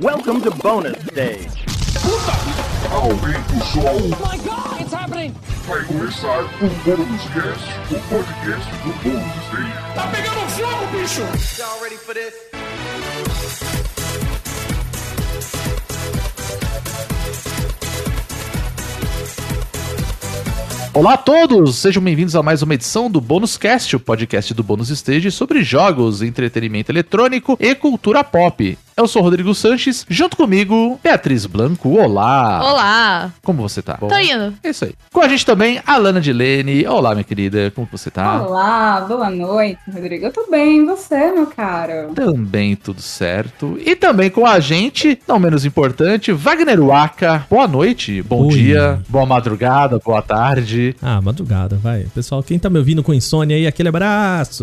Welcome to bonus stage. Aumenta o som, Oh my god, it's happening! vai começar o Bônus Cast, o podcast do Bônus Stage. Tá pegando fogo, bicho! Y'all ready for this? Olá a todos, sejam bem-vindos a mais uma edição do Bônus Cast, o podcast do Bônus Stage sobre jogos, entretenimento eletrônico e cultura pop. Eu sou Rodrigo Sanches, junto comigo, Beatriz Blanco. Olá! Olá! Como você tá? Tô indo. É isso aí. Com a gente também, Alana Dilene. Olá, minha querida, como você tá? Olá, boa noite, Rodrigo. Eu tô bem, e você, meu caro? Também tudo certo. E também com a gente, não menos importante, Wagner Waka. Boa noite, bom Oi. dia, boa madrugada, boa tarde. Ah, madrugada, vai. Pessoal, quem tá me ouvindo com insônia aí, aquele abraço.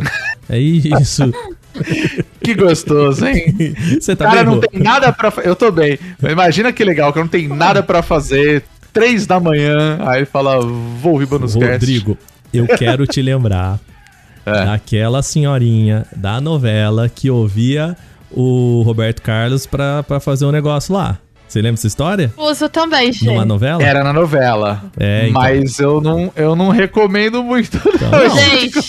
É isso. Que gostoso, hein? Você tá cara bem, não tem nada pra fazer. Eu tô bem. Imagina que legal, que eu não tenho nada pra fazer. Três da manhã, aí ele fala, vou ouvir Cast. Rodrigo, eu quero te lembrar É. daquela senhorinha da novela que ouvia o Roberto Carlos pra, pra fazer um negócio lá. Você lembra dessa história? Uso também, gente. Numa novela? Era na novela. É, então. Mas eu não, eu não recomendo muito. não. Gente,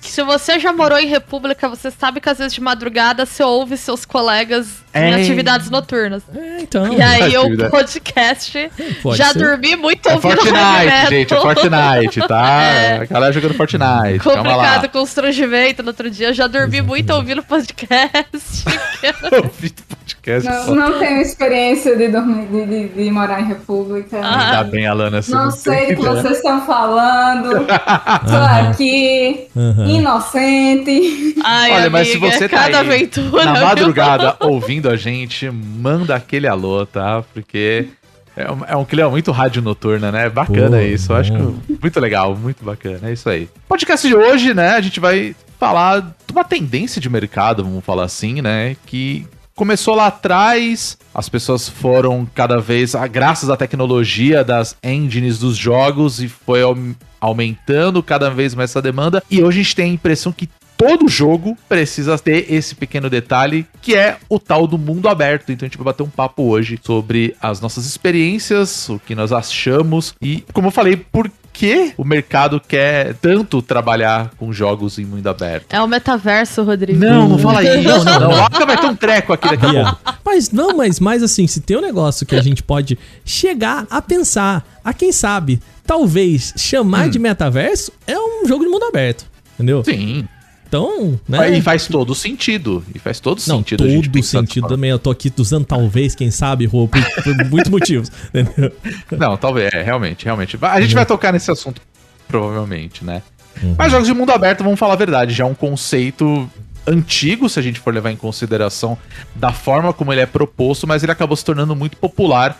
se você já morou em República, você sabe que às vezes de madrugada você ouve seus colegas É. em atividades noturnas. É, então. E aí o podcast Pode já ser. dormi muito É ouvindo Fortnite, gente, é Fortnite, tá? É. A galera jogando Fortnite. Complicado, constrangimento no outro dia. Eu já dormi muito ouvindo podcast. Ouvi podcast. Não, não tenho experiência de, dormir, de, de- de morar em República. Ah. Ainda bem, Alana. não sei o que vocês estão falando. Tô aqui, Aham. inocente. Ai, Olha, mas se amiga, você tá cada aí aventura. na viu? madrugada ouvindo a gente, manda aquele alô, tá? Porque é um, é um clima muito rádio noturna, né? Bacana Pô, isso. Eu acho que muito legal, muito bacana. É isso aí. Podcast de hoje, né? A gente vai falar de uma tendência de mercado, vamos falar assim, né? Que começou lá atrás, as pessoas foram cada vez, ah, graças à tecnologia das engines dos jogos, e foi au- aumentando cada vez mais essa demanda. E hoje a gente tem a impressão que todo jogo precisa ter esse pequeno detalhe, que é o tal do mundo aberto. Então a gente vai bater um papo hoje sobre as nossas experiências, o que nós achamos e, como eu falei, por que o mercado quer tanto trabalhar com jogos em mundo aberto. É o metaverso, Rodrigo. Não, não fala isso. Não, Não, não, vai ter um treco aqui daqui a pouco. Mas não, mas, mas assim, se tem um negócio que a gente pode chegar a pensar, a quem sabe, talvez chamar de metaverso é um jogo de mundo aberto. Entendeu? Hum. Sim. Então, né? E faz todo sentido. E faz todo Não, sentido. a gente todo sentido também. Eu tô aqui usando talvez, quem sabe, Rô, por, por muitos motivos. Entendeu? Não, talvez. É, realmente, realmente. A gente vai tocar nesse assunto, provavelmente, né? Uhum. Mas jogos de mundo aberto, vamos falar a verdade, já é um conceito antigo, se a gente for levar em consideração da forma como ele é proposto, mas ele acabou se tornando muito popular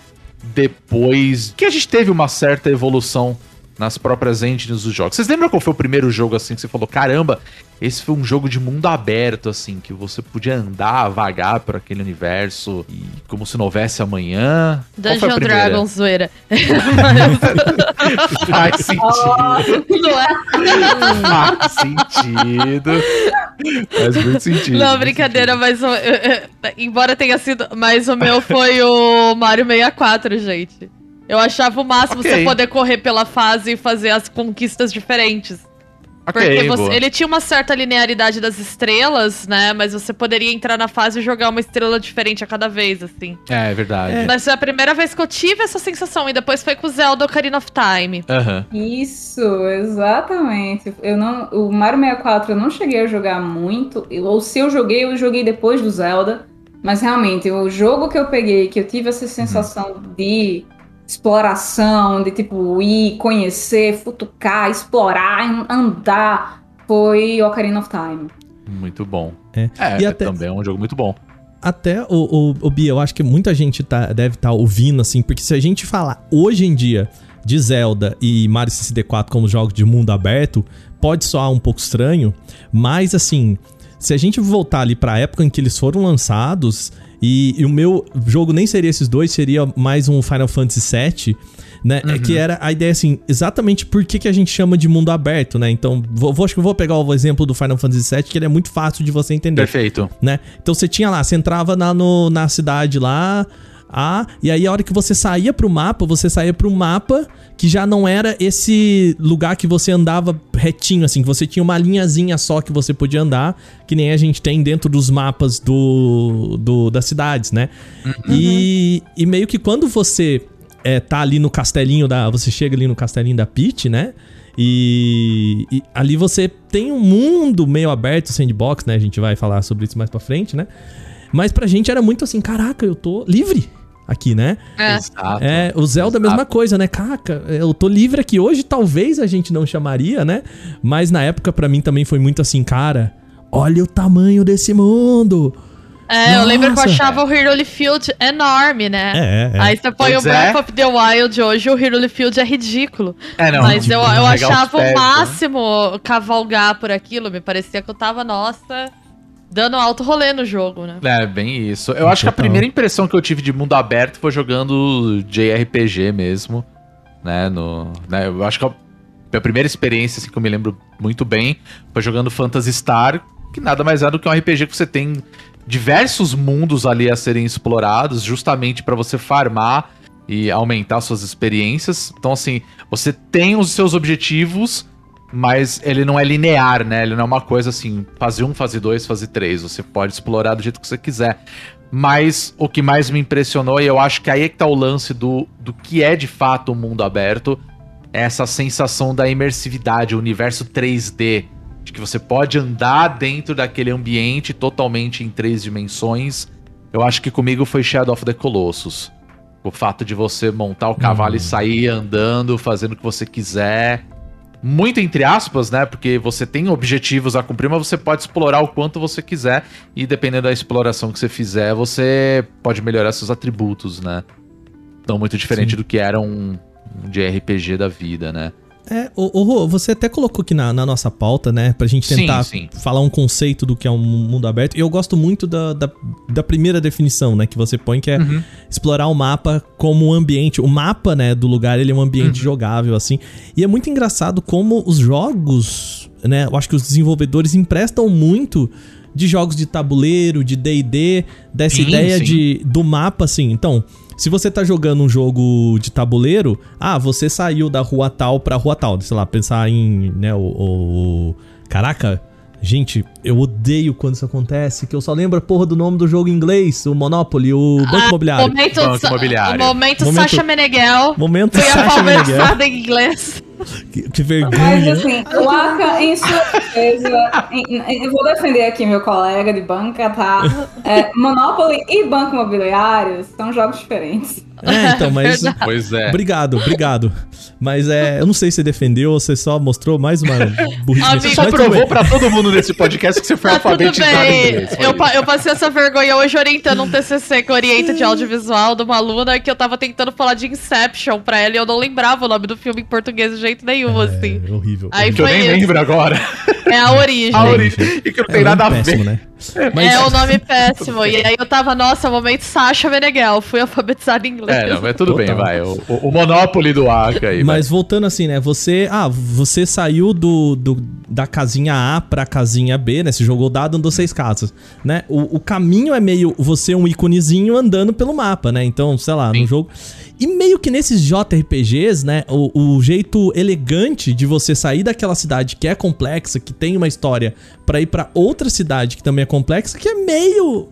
depois que a gente teve uma certa evolução nas próprias engines dos jogos. Vocês lembram qual foi o primeiro jogo assim que você falou, caramba, esse foi um jogo de mundo aberto assim, que você podia andar, vagar por aquele universo e como se não houvesse amanhã? Dungeon primeira? Dragon, zoeira. Faz sentido. Não é? Faz sentido. Faz muito sentido. Não, brincadeira, mas o- embora tenha sido. Mas o meu foi o Mario 64, gente. Eu achava o máximo Ok. você poder correr pela fase e fazer as conquistas diferentes. Ok, Porque você- ele tinha uma certa linearidade das estrelas, né? Mas você poderia entrar na fase e jogar uma estrela diferente a cada vez, assim. É, é verdade. Mas foi a primeira vez que eu tive essa sensação. E depois foi com o Zelda Ocarina of Time. Aham. Isso, exatamente. Eu não, o Mario 64 eu não cheguei a jogar muito, ou se eu joguei, eu joguei depois do Zelda. Mas realmente, o jogo que eu peguei, que eu tive essa sensação de exploração, de tipo ir, conhecer, futucar, explorar, andar, foi Ocarina of Time. Muito bom. É. É, E até- também é um jogo muito bom. Até o, o, o Bia, eu acho que muita gente tá, deve estar ouvindo, assim, porque se a gente falar hoje em dia de Zelda e Mario 64 como jogos de mundo aberto, pode soar um pouco estranho, mas assim, se a gente voltar ali pra época em que eles foram lançados, e, e o meu jogo nem seria esses dois, seria mais um Final Fantasy VII, né? É que era a ideia assim, exatamente por que, que a gente chama de mundo aberto, né? Então, vou, vou- acho que eu vou pegar o exemplo do Final Fantasy VII, que ele é muito fácil de você entender Perfeito. né? Então você tinha lá, você entrava na, no- na cidade lá, A, e aí a hora que você saía pro mapa, você saía pro mapa que já não era esse lugar que você andava retinho, assim, que você tinha uma linhazinha só que você podia andar, que nem a gente tem dentro dos mapas do, do das cidades, né? E, e meio que quando você é, tá ali no castelinho da. Você chega ali no castelinho da Peach, né? E, e ali você tem um mundo meio aberto, sandbox, né? A gente vai falar sobre isso mais pra frente, né? Mas pra gente era muito assim, caraca, eu tô livre aqui, né? É. Exato. É, o Zelda é a mesma coisa, né? Caraca, eu tô livre aqui. Hoje talvez a gente não chamaria, né? Mas na época pra mim também foi muito assim, cara, olha o tamanho desse mundo. É, eu lembro que eu Nossa. achava o Hyrule Field enorme, né? É, é. Aí você põe Pois o Breath é. of the Wild hoje, o Hyrule Field é ridículo. É, não, Mas tipo, eu, eu achava pés, o né? máximo cavalgar por aquilo. Me parecia que eu tava, nossa, dando alto rolê no jogo, né? É, bem isso. Eu acho que a Total. primeira impressão que eu tive de mundo aberto foi jogando JRPG mesmo, né, no, né, eu acho que a minha primeira experiência, assim, que eu me lembro muito bem, foi jogando Phantasy Star, que nada mais é do que um RPG que você tem diversos mundos ali a serem explorados, justamente pra você farmar e aumentar suas experiências. Então, assim, você tem os seus objetivos, mas ele não é linear, né? Ele não é uma coisa assim, fase 1, fase 2, fase 3. Você pode explorar do jeito que você quiser. Mas o que mais me impressionou, e eu acho que aí é que tá o lance do, do que é de fato o mundo aberto, é essa sensação da imersividade, o universo 3D. De que você pode andar dentro daquele ambiente totalmente em três dimensões. Eu acho que comigo foi Shadow of the Colossus. O fato de você montar o cavalo e sair andando, fazendo o que você quiser. Muito entre aspas, né? Porque você tem objetivos a cumprir, mas você pode explorar o quanto você quiser. E dependendo da exploração que você fizer, você pode melhorar seus atributos, né? Não muito diferente Sim. do que era um, um de RPG da vida, né? É, ô, ô, Rô, você até colocou aqui na, na nossa pauta, né? Pra gente Sim, tentar sim. falar um conceito do que é um mundo aberto. E eu gosto muito da, da, da primeira definição, né? Que você põe, que é Uhum. explorar o mapa como um ambiente. O mapa, né, do lugar, ele é um Uhum. ambiente jogável, assim. E é muito engraçado como os jogos, né? Eu acho que os desenvolvedores emprestam muito de jogos de tabuleiro, de D&D, dessa Sim, ideia sim. de do mapa, assim. Então, se você tá jogando um jogo de tabuleiro, ah, você saiu da rua tal pra rua tal. Sei lá, pensar em, né, o... o- o- Caraca, gente, eu odeio quando isso acontece, que eu só lembro a porra do nome do jogo em inglês, o Monopoly, o Banco Ah, Imobiliário. Momento, Banco Imobiliário. momento, Momento- Sasha Meneghel. Momento Fui Sasha Meneghel. alfabetizada em inglês. Que, que Mas vergonha. assim, o Aka, em sua defesa, eu vou defender aqui meu colega de banca, tá? É, Monopoly e Banco Imobiliário são jogos diferentes. É, então, mas... Pois é. Obrigado, obrigado. Mas é, eu não sei se você defendeu ou você só mostrou mais uma burrice. Amigo, Você só Mas provou pra todo mundo nesse podcast que você foi Tá tudo alfabetizado em bem. inglês. Eu, pa- eu passei essa vergonha hoje orientando um TCC que orienta de audiovisual de uma aluna que eu tava tentando falar de Inception pra ela e eu não lembrava o nome do filme em português de jeito nenhum, assim. É, horrível. Aí Que eu foi nem isso. lembro agora. É a origem. A origem. E que não tem É nada a nome péssimo, ver. Né? É o nome péssimo. E aí eu tava, nossa, momento Sasha Meneghel. Fui alfabetizada em inglês. É, não, mas tudo bem, Total. vai. O, o, o Monopoly do Aka aí. Mas voltando assim, né? Você. Ah, você saiu do, do- da casinha A pra casinha B, né? Você jogou dado, andou seis casas, né? O, o caminho é meio você um íconezinho andando pelo mapa, né? Então, sei lá, Sim. no jogo. E meio que nesses JRPGs, né? O, o jeito elegante de você sair daquela cidade que é complexa, que tem uma história, pra ir pra outra cidade que também é complexa, que é meio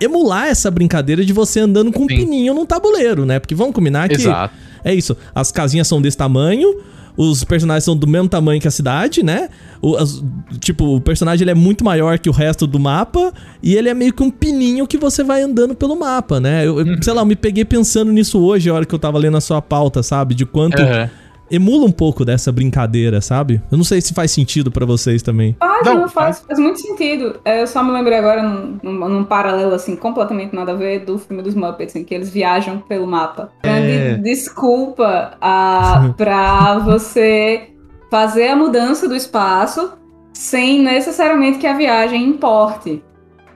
emular essa brincadeira de você andando com um Sim. pininho num tabuleiro, né? Porque vamos combinar que Exato. é isso. As casinhas são desse tamanho. Os personagens são do mesmo tamanho que a cidade, né? O, as- tipo, o personagem ele é muito maior que o resto do mapa. E ele é meio que um pininho que você vai andando pelo mapa, né? Eu, eu, Sei lá, eu me peguei pensando nisso hoje, a hora que eu tava lendo a sua pauta, sabe? De quanto Aham. Emula um pouco dessa brincadeira, sabe? Eu não sei se faz sentido pra vocês também. Faz, Não, não, faz, faz muito sentido. É, eu só me lembrei agora, num, num- paralelo assim, completamente nada a ver, do filme dos Muppets, em que eles viajam pelo mapa. Grande É. desculpa ah, pra você fazer a mudança do espaço sem necessariamente que a viagem importe,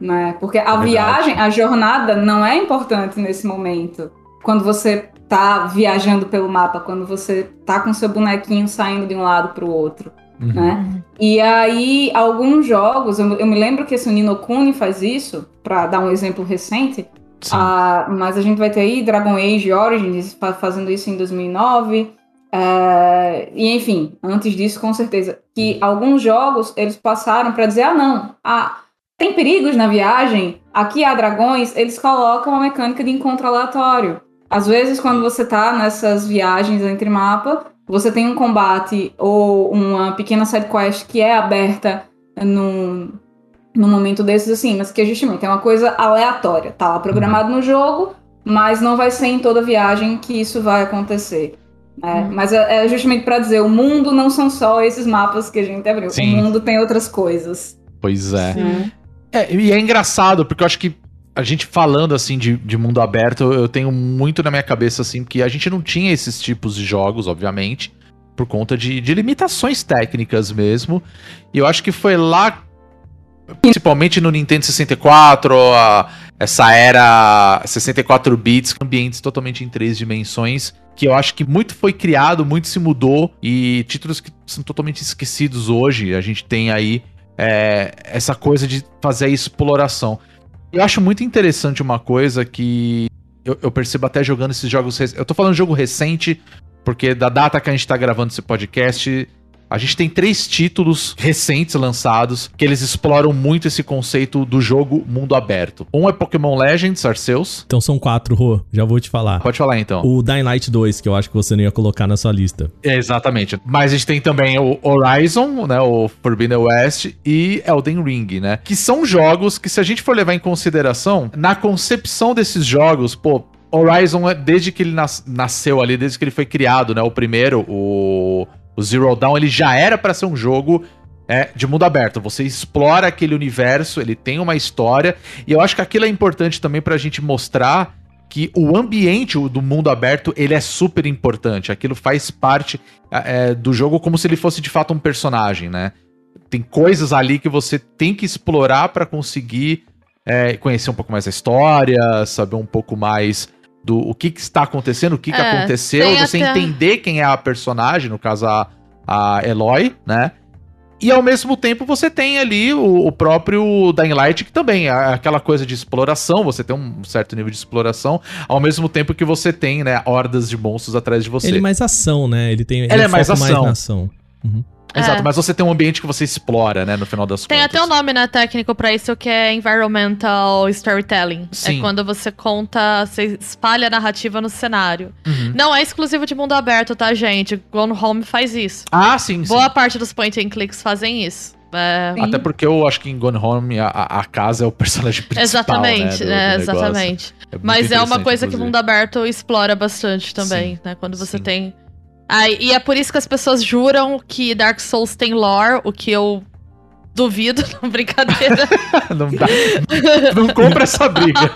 né? Porque a Verdade. viagem, a jornada não é importante nesse momento. Quando você tá viajando pelo mapa, quando você tá com seu bonequinho saindo de um lado para o outro, Uhum. né? E aí, alguns jogos, eu, eu me lembro que esse Nino Kuni faz isso, para dar um exemplo recente, ah, mas a gente vai ter aí Dragon Age Origins fa- fazendo isso em 2009. é, e enfim, antes disso, com certeza. Que alguns jogos eles passaram para dizer: ah, não, ah, tem perigos na viagem, aqui há dragões, eles colocam a mecânica de encontro aleatório. Às vezes, quando você tá nessas viagens entre mapa, você tem um combate ou uma pequena sidequest que é aberta num, num momento desses, assim, mas que é justamente é uma coisa aleatória. Tá lá programado no jogo, mas não vai ser em toda viagem que isso vai acontecer. né? Mas é, é justamente para dizer, o mundo não são só esses mapas que a gente abriu. Sim. O mundo tem outras coisas. Pois é. É, e é engraçado, porque eu acho que a gente falando assim de, de mundo aberto, eu tenho muito na minha cabeça assim, que a gente não tinha esses tipos de jogos, obviamente, por conta de, de limitações técnicas mesmo. E eu acho que foi lá, principalmente no Nintendo 64, a- essa era 64 bits, ambientes totalmente em três dimensões, que eu acho que muito foi criado, muito se mudou, e títulos que são totalmente esquecidos hoje. A gente tem aí é, essa coisa de fazer exploração. Eu acho muito interessante uma coisa que eu, eu percebo até jogando esses jogos. Eu tô falando jogo recente, porque da data que a gente tá gravando esse podcast, a gente tem três títulos recentes lançados que eles exploram muito esse conceito do jogo mundo aberto. Um é Pokémon Legends Arceus. Então são quatro, Rô. Já vou te falar. Pode falar então. O Dying Light 2, que eu acho que você não ia colocar na sua lista. É, exatamente. Mas a gente tem também o Horizon, né, o Forbidden West e Elden Ring, né? Que são jogos que se a gente for levar em consideração, na concepção desses jogos, pô, Horizon, é- desde que ele nas- nasceu ali, desde que ele foi criado, né, o primeiro, o, o Zero Dawn, ele já era pra ser um jogo é, de mundo aberto. Você explora aquele universo, ele tem uma história, e eu acho que aquilo é importante também pra gente mostrar que o ambiente do mundo aberto, ele é super importante. Aquilo faz parte é, do jogo como se ele fosse de fato um personagem, né? Tem coisas ali que você tem que explorar pra conseguir é, conhecer um pouco mais a história, saber um pouco mais do o que, que está acontecendo, o que, que É, aconteceu, tem você até- entender quem é a personagem, no caso a, a Eloy, né? E ao mesmo tempo você tem ali o, o próprio Dying Light, que também é aquela coisa de exploração, você tem um certo nível de exploração, ao mesmo tempo que você tem, né, hordas de monstros atrás de você. Ele é mais ação, né? Ele tem. Ele é mais ação. na ação. Uhum. Exato, É. mas você tem um ambiente que você explora, né, no final das Tem contas. até um nome, né, técnico pra isso, que é Environmental Storytelling. Sim. É quando você conta, você espalha a narrativa no cenário. Uhum. Não é exclusivo de mundo aberto, tá, gente? Gone Home faz isso. Ah, sim, sim. Boa parte dos point and clicks fazem isso. É, Sim. Até porque eu acho que em Gone Home a, a- casa é o personagem principal, exatamente, né, do- do né, negócio. exatamente. É Mas é uma coisa que o inclusive. mundo aberto explora bastante também, Sim, né? Quando você sim. tem. Aí, e é por isso que as pessoas juram que Dark Souls tem lore, o que eu duvido, não brincadeira. não, dá, não compra essa briga.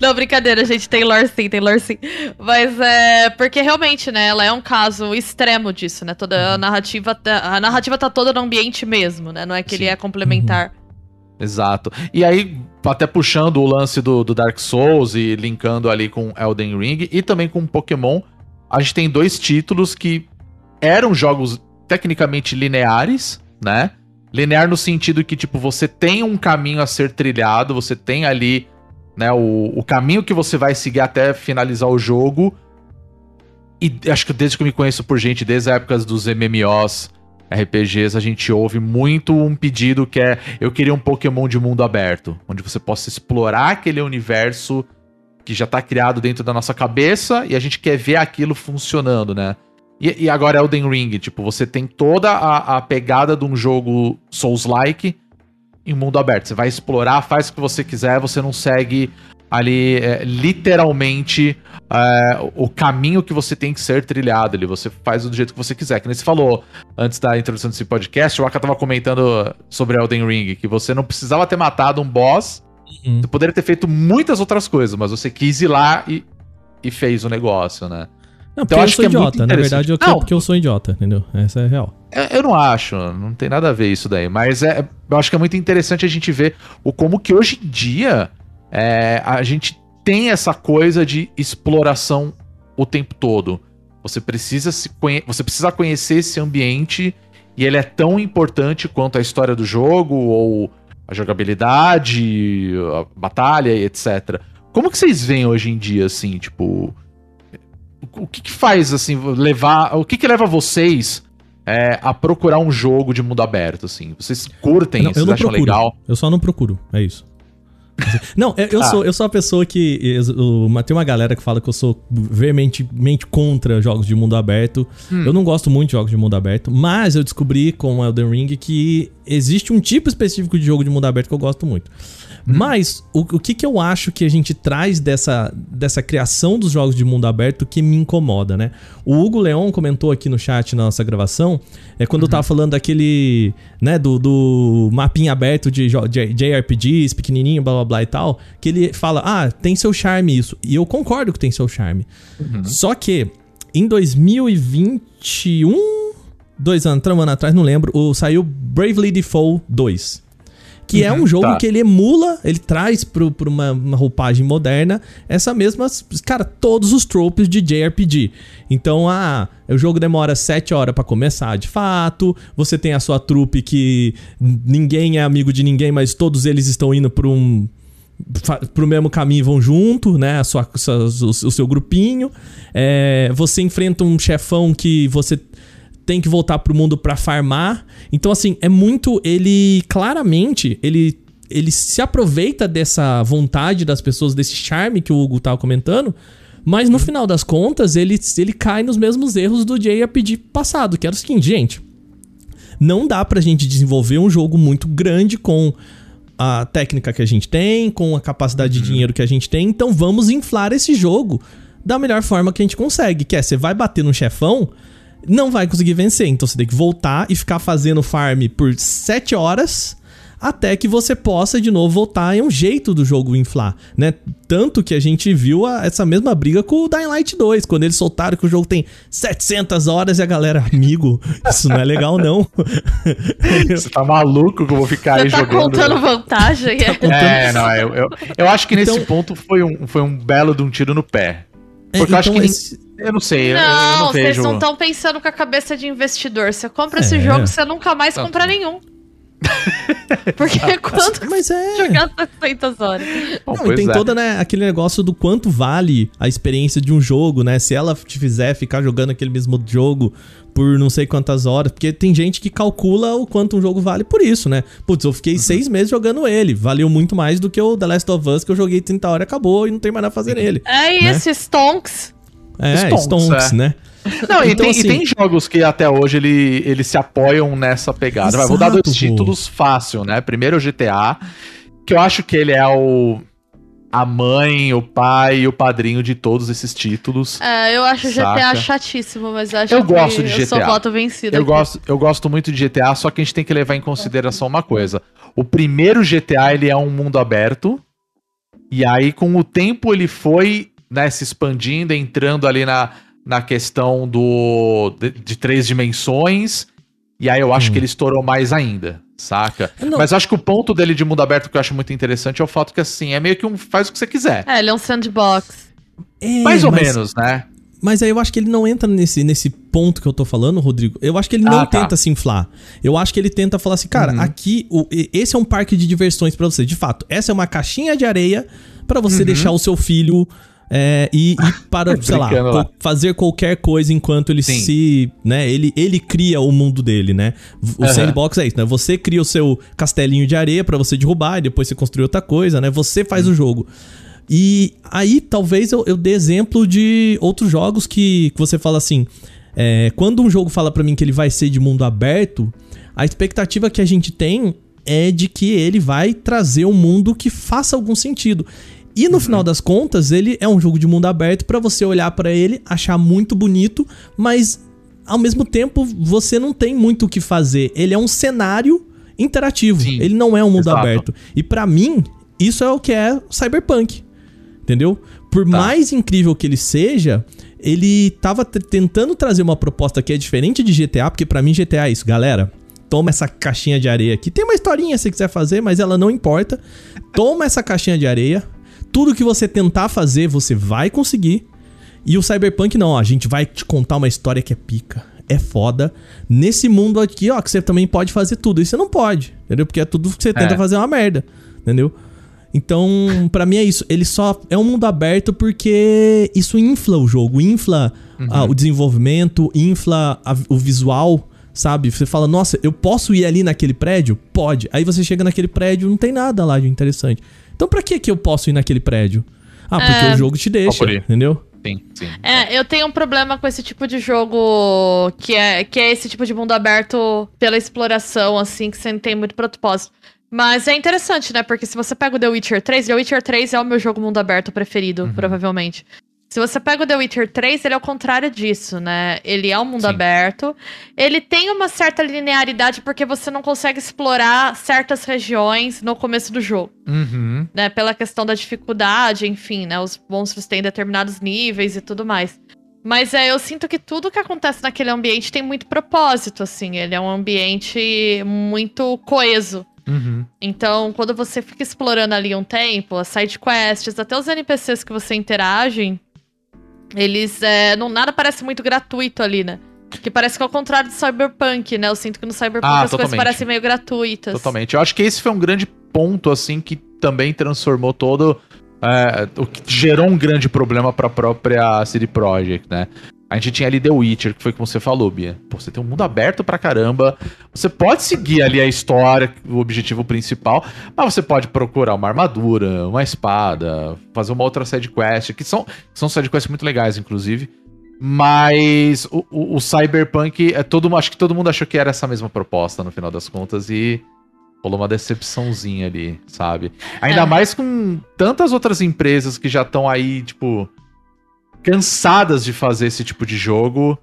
não, brincadeira, gente, tem lore sim, tem lore sim. Mas é. Porque realmente, né? Ela é um caso extremo disso, né? Toda Uhum. a narrativa. Tá, a narrativa tá toda no ambiente mesmo, né? Não é que Sim. ele é complementar. Exato. E aí, até puxando o lance do, do Dark Souls e linkando ali com Elden Ring e também com Pokémon, a gente tem dois títulos que eram jogos tecnicamente lineares, né? Linear no sentido que, tipo, você tem um caminho a ser trilhado, você tem ali, né, o, o caminho que você vai seguir até finalizar o jogo. E acho que desde que eu me conheço por gente, desde a época dos MMOs, RPGs, a gente ouve muito um pedido que é: eu queria um Pokémon de mundo aberto, onde você possa explorar aquele universo que já tá criado dentro da nossa cabeça e a gente quer ver aquilo funcionando, né? E, e agora Elden Ring, tipo, você tem toda a, a pegada de um jogo Souls-like em mundo aberto. Você vai explorar, faz o que você quiser, você não segue ali é, literalmente é, o caminho que você tem que ser trilhado ali. Você faz do jeito que você quiser. Que nem você falou antes da introdução desse podcast, o Aka tava comentando sobre Elden Ring, que você não precisava ter matado um boss, Uhum. você poderia ter feito muitas outras coisas, mas você quis ir lá e, e fez o negócio, né? Não, porque Então, eu acho sou que é idiota. Na verdade, eu. Não. porque eu sou idiota, entendeu? Essa é a real. É, Eu não acho, não tem nada a ver isso daí, mas é, eu acho que é muito interessante a gente ver o como que hoje em dia é, a gente tem essa coisa de exploração o tempo todo. Você precisa se conhe você precisa conhecer esse ambiente e ele é tão importante quanto a história do jogo ou a jogabilidade, a batalha e etc. Como que vocês veem hoje em dia assim, tipo, o- que que faz assim levar, o que que leva vocês é, a procurar um jogo de mundo aberto, assim. Vocês curtem, Não, vocês eu não acham procuro. legal. Eu só não procuro. É isso. Não, eu, eu Ah. sou, eu sou a pessoa que. eu- o- tem uma galera que fala que eu sou veementemente contra jogos de mundo aberto. Hum. Eu não gosto muito de jogos de mundo aberto, mas eu descobri com Elden Ring que existe um tipo específico de jogo de mundo aberto que eu gosto muito. Mas o, o que, que eu acho que a gente traz dessa, dessa criação dos jogos de mundo aberto que me incomoda, né? O Hugo Leon comentou aqui no chat na nossa gravação, é quando eu tava falando daquele, né, do, do mapinha aberto de JRPGs, pequenininho, blá blá blá e tal, que ele fala, ah, tem seu charme isso. E eu concordo que tem seu charme. Só que em 2021, dois anos, três anos atrás, não lembro, o, saiu Bravely Default 2. Que é um jogo tá. que ele emula, ele traz pro, pra uma, uma roupagem moderna essa mesma, cara, todos os tropes de JRPG. Então, ah, o jogo demora 7 horas pra começar de fato, você tem a sua trupe que ninguém é amigo de ninguém, mas todos eles estão indo pra um pro mesmo caminho e vão junto, né? A sua, o seu grupinho. É, você enfrenta um chefão que você tem que voltar pro mundo pra farmar. Então, assim, é muito. Ele claramente ele, ele se aproveita dessa vontade das pessoas, desse charme que o Hugo tava comentando. Mas no final das contas, ele, ele cai nos mesmos erros do JRPG passado, que era o seguinte, gente não dá pra gente desenvolver um jogo muito grande com a técnica que a gente tem, com a capacidade de dinheiro que a gente tem, então vamos inflar esse jogo da melhor forma que a gente consegue, que é você vai bater no chefão, não vai conseguir vencer, então você tem que voltar e ficar fazendo farm por 7 horas até que você possa de novo voltar. É um jeito do jogo inflar, né? Tanto que a gente viu a- essa mesma briga com o Dying Light 2, quando eles soltaram que o jogo tem 700 horas e a galera, amigo, isso não é legal não. Você tá maluco que eu vou ficar aí Você tá jogando. contando vantagem? É, não, eu, eu, eu acho que nesse Então- ponto foi um, foi um belo de um tiro no pé. É, Porque eu acho então que. esse- Eu não sei, eu- eu, Não, não vocês vejo. não estão pensando com a cabeça de investidor. Você compra esse É. jogo, você nunca mais Tá. compra nenhum. Porque quanto Mas é. jogar 700 horas? Bom, Não, e tem é. toda, né, aquele negócio do quanto vale a experiência de um jogo, né? Se ela te fizer ficar jogando aquele mesmo jogo por não sei quantas horas. Porque tem gente que calcula o quanto um jogo vale por isso, né? Putz, eu Uhum. fiquei seis meses jogando ele. Valeu muito mais do que o The Last of Us, que eu joguei 30 horas e acabou e não tem mais nada a fazer nele. É Né? isso, Stonks. É, Stonks, Stonks, é. né? Não, e, Então, tem, assim- e tem jogos que até hoje ele, eles se apoiam nessa pegada. Vai, vou dar Exato, dois pô. títulos fácil, né? Primeiro o GTA, que eu acho que ele é o a mãe, o pai e o padrinho de todos esses títulos. É, eu acho o GTA Saca. chatíssimo, mas acho Eu que gosto de eu sou GTA. voto vencido. Eu aqui. gosto, eu gosto muito de GTA, só que a gente tem que levar em consideração uma coisa. O primeiro GTA, ele é um mundo aberto, e aí com o tempo ele foi, né, se expandindo, entrando ali na, na questão do de, de três dimensões, e aí eu acho Hum. que ele estourou mais ainda, saca? Não. Mas eu acho que o ponto dele de mundo aberto que eu acho muito interessante é o fato que, assim, é meio que um faz o que você quiser. É, ele é um sandbox. É, mais ou mas- menos, né? Mas aí eu acho que ele não entra nesse, nesse ponto que eu tô falando, Rodrigo. Eu acho que ele não Ah, tá. tenta se inflar. Eu acho que ele tenta falar assim, cara, Uhum. aqui o- esse é um parque de diversões pra você. De fato, essa é uma caixinha de areia pra você Uhum. deixar o seu filho é, e, e para, sei lá, lá. fazer qualquer coisa enquanto ele Sim. se, né, ele, ele cria o mundo dele, né? O Aham. sandbox é isso, né? Você cria o seu castelinho de areia pra você derrubar e depois você construir outra coisa, né? Você faz o jogo. E aí, talvez eu, eu dê exemplo de outros jogos que, que você fala assim. é, quando um jogo fala pra mim que ele vai ser de mundo aberto, a expectativa que a gente tem é de que ele vai trazer um mundo que faça algum sentido. E no final das contas, ele é um jogo de mundo aberto pra você olhar pra ele, achar muito bonito, mas ao mesmo tempo você não tem muito o que fazer. Ele é um cenário interativo. Sim, ele não é um mundo exato. aberto. E pra mim, isso é o que é Cyberpunk. Entendeu? Por Tá. mais incrível que ele seja, ele tava tentando trazer uma proposta que é diferente de GTA, porque pra mim GTA é isso, galera. Toma essa caixinha de areia aqui. Tem uma historinha se você quiser fazer, mas ela não importa. Toma essa caixinha de areia. Tudo que você tentar fazer, você vai conseguir. E o Cyberpunk não, ó, a gente vai te contar uma história que é pica, é foda. Nesse mundo aqui, ó, que você também pode fazer tudo. E você não pode, entendeu? Porque é tudo que você tenta É. fazer uma merda, entendeu? Então, pra mim é isso. Ele só é um mundo aberto porque isso infla o jogo, infla ah, o desenvolvimento, infla a- o visual, sabe? Você fala, nossa, eu posso ir ali naquele prédio? Pode. Aí você chega naquele prédio, não tem nada lá de interessante. Então, pra que que eu posso ir naquele prédio? Ah, porque É. o jogo te deixa, entendeu? Sim, sim. É, eu tenho um problema com esse tipo de jogo que é, que é esse tipo de mundo aberto pela exploração, assim, que você não tem muito propósito. Mas é interessante, né? Porque se você pega o The Witcher 3, The Witcher 3 é o meu jogo mundo aberto preferido, provavelmente. Se você pega o The Witcher 3, ele é o contrário disso, né? Ele é um mundo Sim. aberto. Ele tem uma certa linearidade porque você não consegue explorar certas regiões no começo do jogo Uhum. né, pela questão da dificuldade, enfim, né, os monstros têm determinados níveis e tudo mais. Mas é, eu sinto que tudo que acontece naquele ambiente tem muito propósito, assim, ele é um ambiente muito coeso. Uhum. Então, quando você fica explorando ali um tempo, as side quests, até os NPCs que você interage, eles é, não nada parece muito gratuito ali, né? Que parece que é o contrário do Cyberpunk, né? Eu sinto que no Cyberpunk Ah, as coisas totalmente. parecem meio gratuitas. Totalmente. Eu acho que esse foi um grande ponto, assim, que também transformou todo. é, o que gerou um grande problema pra própria CD Projekt, né? A gente tinha ali The Witcher, que foi como você falou, Bia. Pô, você tem um mundo aberto pra caramba. Você pode seguir ali a história, o objetivo principal, mas você pode procurar uma armadura, uma espada, fazer uma outra side quest, que são, são side quests muito legais, inclusive. Mas o, o- o Cyberpunk é todo, acho que todo mundo achou que era essa mesma proposta no final das contas e rolou uma decepçãozinha ali, sabe? Ainda É. mais com tantas outras empresas que já estão aí, tipo, cansadas de fazer esse tipo de jogo.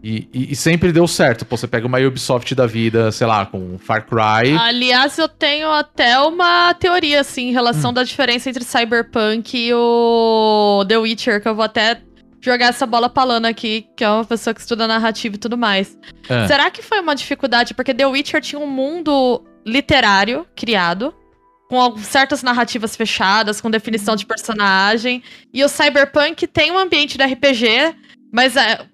E, e- e sempre deu certo. Pô, você pega uma Ubisoft da vida, sei lá, com Far Cry. Aliás, eu tenho até uma teoria, assim, em relação da diferença entre Cyberpunk e o The Witcher, que eu vou até jogar essa bola pra Lana aqui, que é uma pessoa que estuda narrativa e tudo mais. É. Será que foi uma dificuldade? Porque The Witcher tinha um mundo literário criado, com certas narrativas fechadas, com definição de personagem, e o Cyberpunk tem um ambiente de RPG, mas é,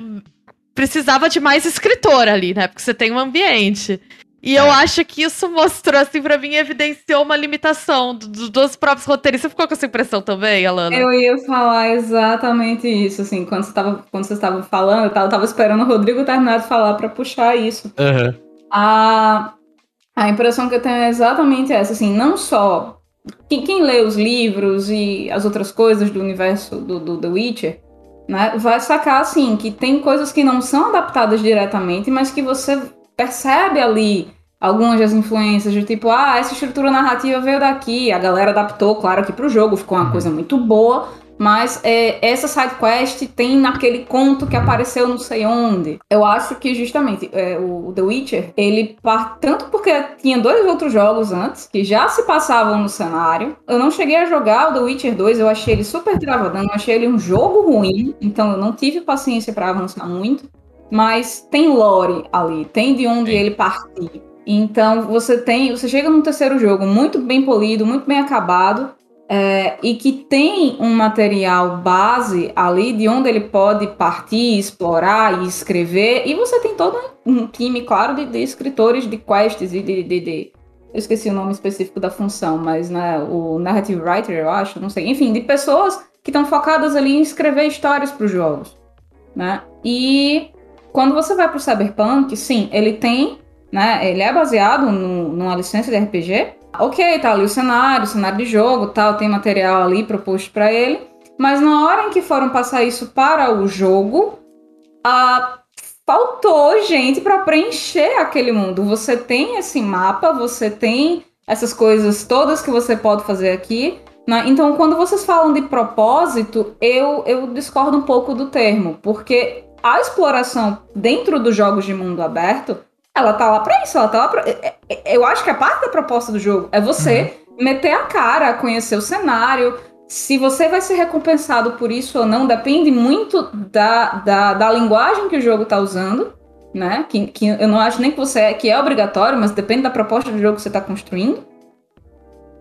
precisava de mais escritor ali, né? Porque você tem um ambiente. E eu É. acho que isso mostrou, assim, pra mim, evidenciou uma limitação do- do- dos próprios roteiristas. Você ficou com essa impressão também, Alana? Eu ia falar exatamente isso, assim, quando você tava, quando vocês estavam falando, eu tava, eu tava esperando o Rodrigo terminar de falar pra puxar isso. Aham. A, a impressão que eu tenho é exatamente essa, assim, não só quem, quem lê os livros e as outras coisas do universo do, do The Witcher, né, vai sacar, assim, que tem coisas que não são adaptadas diretamente, mas que você percebe ali algumas das influências, de tipo, ah, essa estrutura narrativa veio daqui, a galera adaptou, claro, aqui pro jogo, ficou uma Uhum. coisa muito boa, mas é, essa side quest tem naquele conto que apareceu não sei onde. Eu acho que justamente é, o The Witcher, ele par- tanto porque tinha dois outros jogos antes que já se passavam no cenário. Eu não cheguei a jogar o The Witcher 2, eu achei ele super travadão, eu achei ele um jogo ruim, então eu não tive paciência pra avançar muito. Mas tem lore ali, tem de onde Sim. ele partir. Então você tem, você chega no terceiro jogo muito bem polido, muito bem acabado, é, e que tem um material base ali de onde ele pode partir, explorar e escrever. E você tem todo um time, claro, de, de escritores de quests e de, de, de- Eu esqueci o nome específico da função, mas né, o Narrative Writer, eu acho, não sei. Enfim, de pessoas que estão focadas ali em escrever histórias para os jogos. Né? E quando você vai para o Cyberpunk, sim, ele tem. Né, ele é baseado no, numa licença de RPG, ok, tá ali o cenário, o cenário de jogo, tal, tem material ali proposto para ele, mas na hora em que foram passar isso para o jogo, ah, faltou gente para preencher aquele mundo. Você tem esse mapa, você tem essas coisas todas que você pode fazer aqui. né? Então, quando vocês falam de propósito, eu, eu discordo um pouco do termo, porque a exploração dentro dos jogos de mundo aberto ela tá lá pra isso, ela tá lá pra... é- é- Eu acho que a parte da proposta do jogo é você meter a cara, conhecer o cenário, se você vai ser recompensado por isso ou não, depende muito da, da, da linguagem que o jogo está usando, né? Que, que eu não acho nem que você é, que é obrigatório, mas depende da proposta do jogo que você está construindo.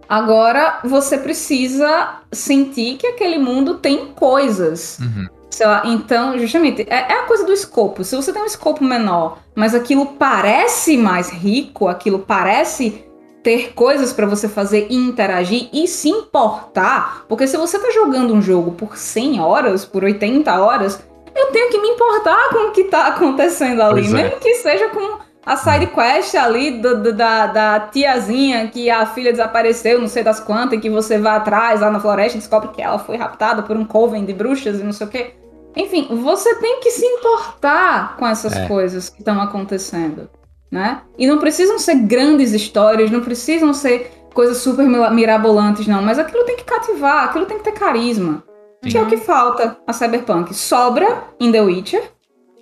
Agora, você precisa sentir que aquele mundo tem coisas. Uhum. Sei lá, então, justamente, é, é a coisa do escopo. Se você tem um escopo menor, mas aquilo parece mais rico, aquilo parece ter coisas para você fazer e interagir e se importar, porque se você tá jogando um jogo por 100 horas, por 80 horas, eu tenho que me importar com o que tá acontecendo ali, Pois é. mesmo que seja com a side quest ali do- do- da, da tiazinha que a filha desapareceu, não sei das quantas, e que você vai atrás lá na floresta e descobre que ela foi raptada por um coven de bruxas e não sei o quê. Enfim, você tem que se importar com essas É. coisas que estão acontecendo, né? E não precisam ser grandes histórias, não precisam ser coisas super mirabolantes, não. Mas aquilo tem que cativar, aquilo tem que ter carisma. Que é o que falta a Cyberpunk. Sobra em The Witcher,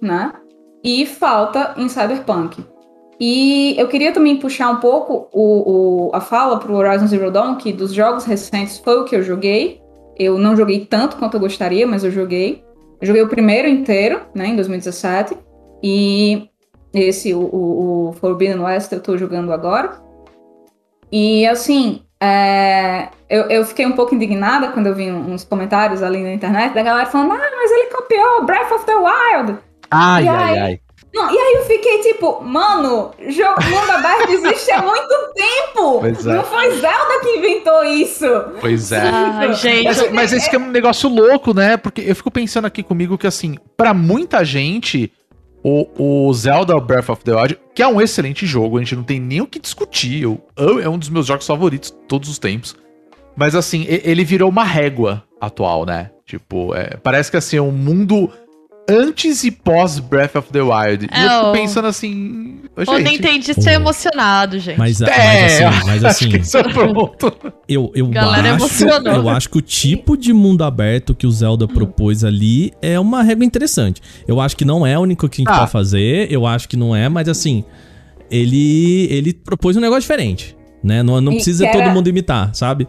né? E falta em Cyberpunk. E eu queria também puxar um pouco o, o- a fala pro Horizon Zero Dawn, que dos jogos recentes foi o que eu joguei. Eu não joguei tanto quanto eu gostaria, mas eu joguei. Eu joguei o primeiro inteiro, né, em 2017. E esse, o, o, o Forbidden West, eu tô jogando agora. E assim, é, eu, eu fiquei um pouco indignada quando eu vi uns comentários ali na internet da galera falando: Ah, mas ele copiou Breath of the Wild. Ai, E ai, aí? ai. Não, e aí eu fiquei tipo, mano, jogo mundo aberto existe há muito tempo. Pois é. Não foi Zelda que inventou isso. Pois é. Ai, gente. Mas, mas esse que é um negócio louco, né? Porque eu fico pensando aqui comigo que, assim, pra muita gente, o, o Zelda Breath of the Wild, que é um excelente jogo, a gente não tem nem o que discutir. Eu, eu- é um dos meus jogos favoritos de todos os tempos. Mas, assim, ele virou uma régua atual, né? Tipo, é, parece que, assim, é um mundo antes e pós Breath of the Wild. e É, eu fico o- pensando assim. O gente, Nintendista é emocionado, gente. Mas, É, mas assim, mas acho que assim, isso é pronto. eu, eu Galera acho, emocionou. eu acho que o tipo de mundo aberto que o Zelda propôs ali é uma regra interessante. Eu acho que não é o único que a gente Ah. pode fazer, eu acho que não é, mas assim, ele ele propôs um negócio diferente, né? Não, não E precisa que todo era- mundo imitar, sabe?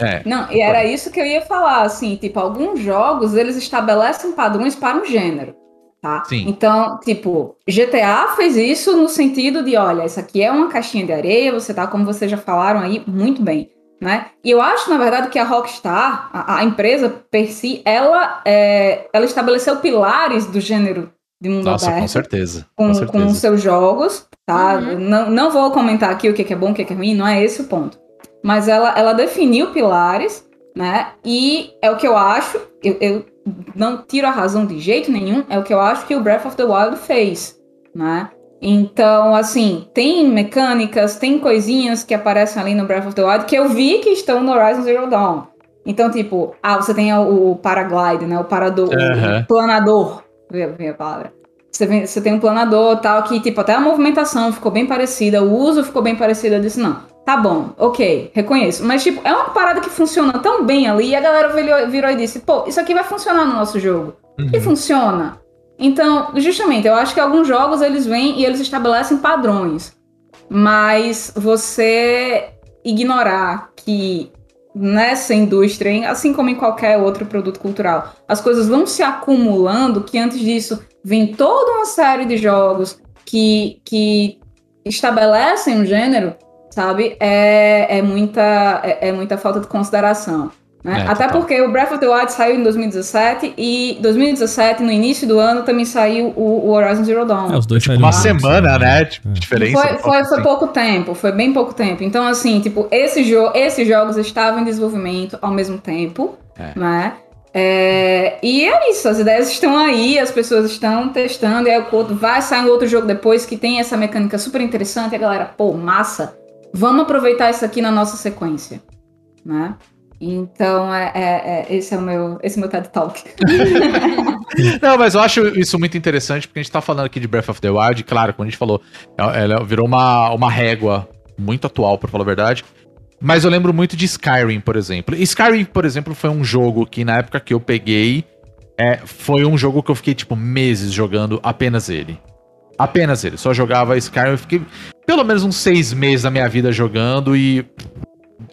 É. Não, e era isso que eu ia falar, assim, tipo, alguns jogos, eles estabelecem padrões para um gênero, tá? Sim. Então, tipo, GTA fez isso no sentido de, olha, isso aqui é uma caixinha de areia, você tá, como vocês já falaram aí, muito bem, né? E eu acho, na verdade, que a Rockstar, a, a empresa per si, ela, é, ela estabeleceu pilares do gênero de mundo Nossa, aberto com certeza. com, Com com seus jogos, tá? Uhum. Não, não vou comentar aqui o que é bom, o que que é ruim, não é esse o ponto. Mas ela, ela definiu pilares, né? E é o que eu acho, eu, eu não tiro a razão de jeito nenhum, é o que eu acho que o Breath of the Wild fez, né? Então, assim, tem mecânicas, tem coisinhas que aparecem ali no Breath of the Wild que eu vi que estão no Horizon Zero Dawn. Então, tipo, ah, você tem o, o paraglide, né? O parador, Aham. o planador, veio veio a palavra. Você, vem- você tem um planador tal, que, tipo, até a movimentação ficou bem parecida, o uso ficou bem parecido. Eu disse, não, tá bom, ok, reconheço. Mas, tipo, é uma parada que funciona tão bem ali, e a galera virou, virou e disse, pô, isso aqui vai funcionar no nosso jogo. Uhum. E funciona. Então, justamente, eu acho que alguns jogos eles vêm e eles estabelecem padrões. Mas você ignorar que nessa indústria, em- assim como em qualquer outro produto cultural, as coisas vão se acumulando, que antes disso vem toda uma série de jogos que, que estabelecem um gênero, sabe? É, é, muita, é, é muita falta de consideração. né? É, Até total. porque o Breath of the Wild saiu em 2017 e 2017, no início do ano, também saiu o, o Horizon Zero Dawn. É, os dois saíram Uma semana, né? Tipo, É. diferença. Foi, foi, foi ser. pouco tempo, foi bem pouco tempo. Então, assim, tipo, esse jo esses jogos estavam em desenvolvimento ao mesmo tempo, É. né? É, e é isso, as ideias estão aí, as pessoas estão testando, e aí o outro vai sair um outro jogo depois que tem essa mecânica super interessante, e a galera, pô, massa, vamos aproveitar isso aqui na nossa sequência, né? Então, é, é- é- esse é o meu, esse é o meu TED Talk. Não, mas eu acho isso muito interessante, porque a gente tá falando aqui de Breath of the Wild, e claro, como a gente falou, ela ela virou uma, uma régua muito atual, pra falar a verdade. Mas eu lembro muito de Skyrim, por exemplo. Skyrim, por exemplo, foi um jogo que na época que eu peguei, é, foi um jogo que eu fiquei, tipo, meses jogando apenas ele. Apenas ele. Só jogava Skyrim. Eu fiquei pelo menos uns seis meses da minha vida jogando e.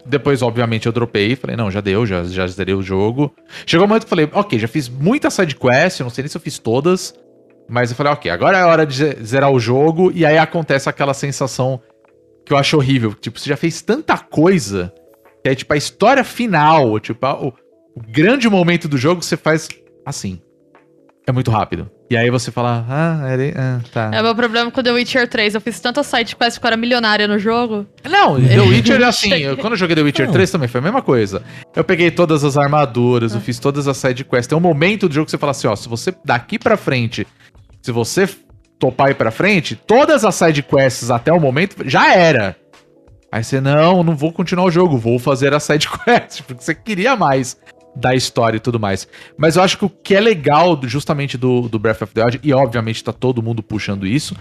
Depois, obviamente, eu dropei. Falei, não, já deu, já, já zerei o jogo. Chegou um momento que eu falei, ok, já fiz muita sidequest, não sei nem se eu fiz todas. Mas eu falei, ok, agora é hora de ze- zerar o jogo. E aí acontece aquela sensação que eu acho horrível. Tipo, você já fez tanta coisa que aí, tipo, a história final, tipo, a- o, o grande momento do jogo você faz assim. É muito rápido. E aí você fala, ah, era, ah tá. É o meu problema com The Witcher 3. Eu fiz tanta sidequest que eu era milionária no jogo. Não, The Witcher é assim. Eu- quando eu joguei The Witcher Não. 3 também foi a mesma coisa. Eu peguei todas as armaduras, eu fiz todas as side quests. Tem um momento do jogo que você fala assim, ó, se você daqui pra frente, se você topar ir pra frente, todas as side quests até o momento já era. Aí você, não, não vou continuar o jogo, vou fazer a side quest, porque você queria mais da história e tudo mais. Mas eu acho que o que é legal justamente do, do Breath of the Wild, e obviamente tá todo mundo puxando isso,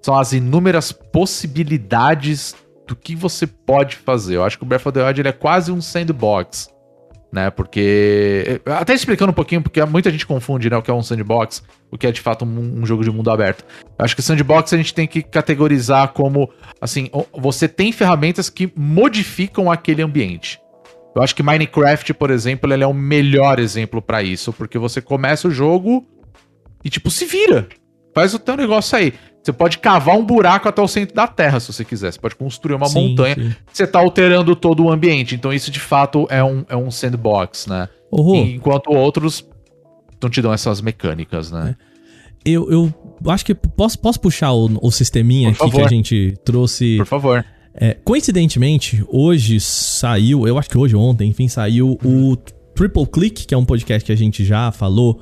são as inúmeras possibilidades do que você pode fazer. Eu acho que o Breath of the Wild ele é quase um sandbox, né? Porque até explicando um pouquinho, porque muita gente confunde, né, o que é um sandbox, o que é de fato um, um jogo de mundo aberto. Eu acho que sandbox a gente tem que categorizar como assim, você tem ferramentas que modificam aquele ambiente. Eu acho que Minecraft, por exemplo, ele é o melhor exemplo pra isso, porque você começa o jogo e tipo se vira. Faz o teu negócio aí. Você pode cavar um buraco até o centro da Terra, se você quiser. Você pode construir uma Sim, montanha. sim. Você tá alterando todo o ambiente. Então isso de fato é um, é um sandbox, né? Rô, Enquanto outros não te dão essas mecânicas, né? eu, eu acho que posso, posso puxar o, o sisteminha Por aqui que a gente trouxe. Por favor. É, coincidentemente, hoje saiu, eu acho que hoje ontem, enfim, saiu o Triple Click, que é um podcast que a gente já falou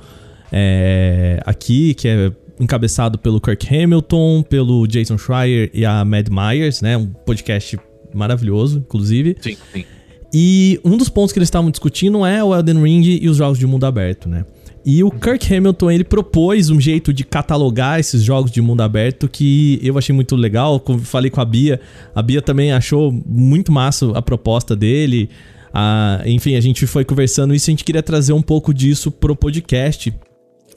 é, aqui, que é encabeçado pelo Kirk Hamilton, pelo Jason Schreier e a Mad Myers, né? Um podcast maravilhoso, inclusive. Sim, sim. E um dos pontos que eles estavam discutindo é o Elden Ring e os jogos de mundo aberto, né? E o Kirk Hamilton, ele propôs um jeito de catalogar esses jogos de mundo aberto que eu achei muito legal. Falei com a Bia, a Bia também achou muito massa a proposta dele. Ah, enfim, a gente foi conversando isso e a gente queria trazer um pouco disso pro podcast.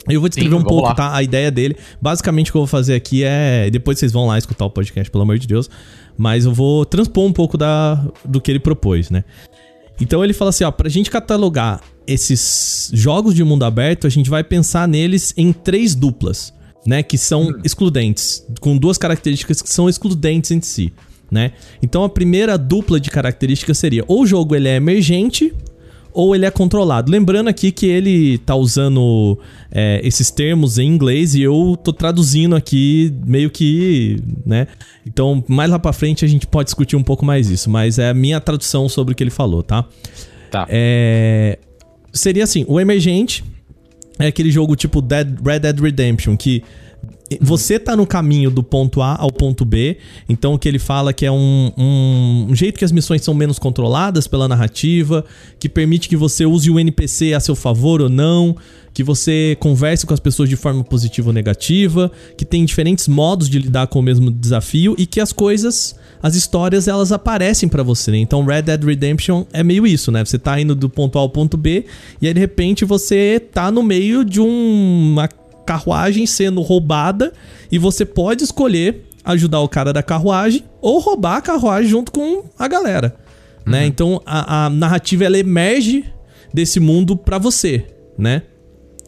Eu vou descrever Sim, um pouco, lá. tá? A ideia dele. Basicamente, o que eu vou fazer aqui é. Depois vocês vão lá escutar o podcast, pelo amor de Deus. Mas eu vou transpor um pouco da, do que ele propôs, né? Então ele fala assim, ó, pra gente catalogar esses jogos de mundo aberto, a gente vai pensar neles em três duplas, né, que são excludentes, com duas características que são excludentes entre si, né? Então a primeira dupla de características seria ou o jogo ele é emergente ou ele é controlado. Lembrando aqui que ele tá usando é, esses termos em inglês e eu tô traduzindo aqui meio que, né? Então, mais lá pra frente a gente pode discutir um pouco mais isso, mas é a minha tradução sobre o que ele falou, tá? Tá. É, seria assim, o emergente é aquele jogo tipo Dead, Red Dead Redemption, que você tá no caminho do ponto A ao ponto B, então o que ele fala que é um, um, um jeito que as missões são menos controladas pela narrativa, que permite que você use o NPC a seu favor ou não, que você converse com as pessoas de forma positiva ou negativa, que tem diferentes modos de lidar com o mesmo desafio e que as coisas, as histórias, elas aparecem pra você, né? Então Red Dead Redemption é meio isso, né? Você tá indo do ponto A ao ponto B e aí de repente você tá no meio de um- uma carruagem sendo roubada e você pode escolher ajudar o cara da carruagem ou roubar a carruagem junto com a galera, né? Então a, a narrativa ela emerge desse mundo pra você, né?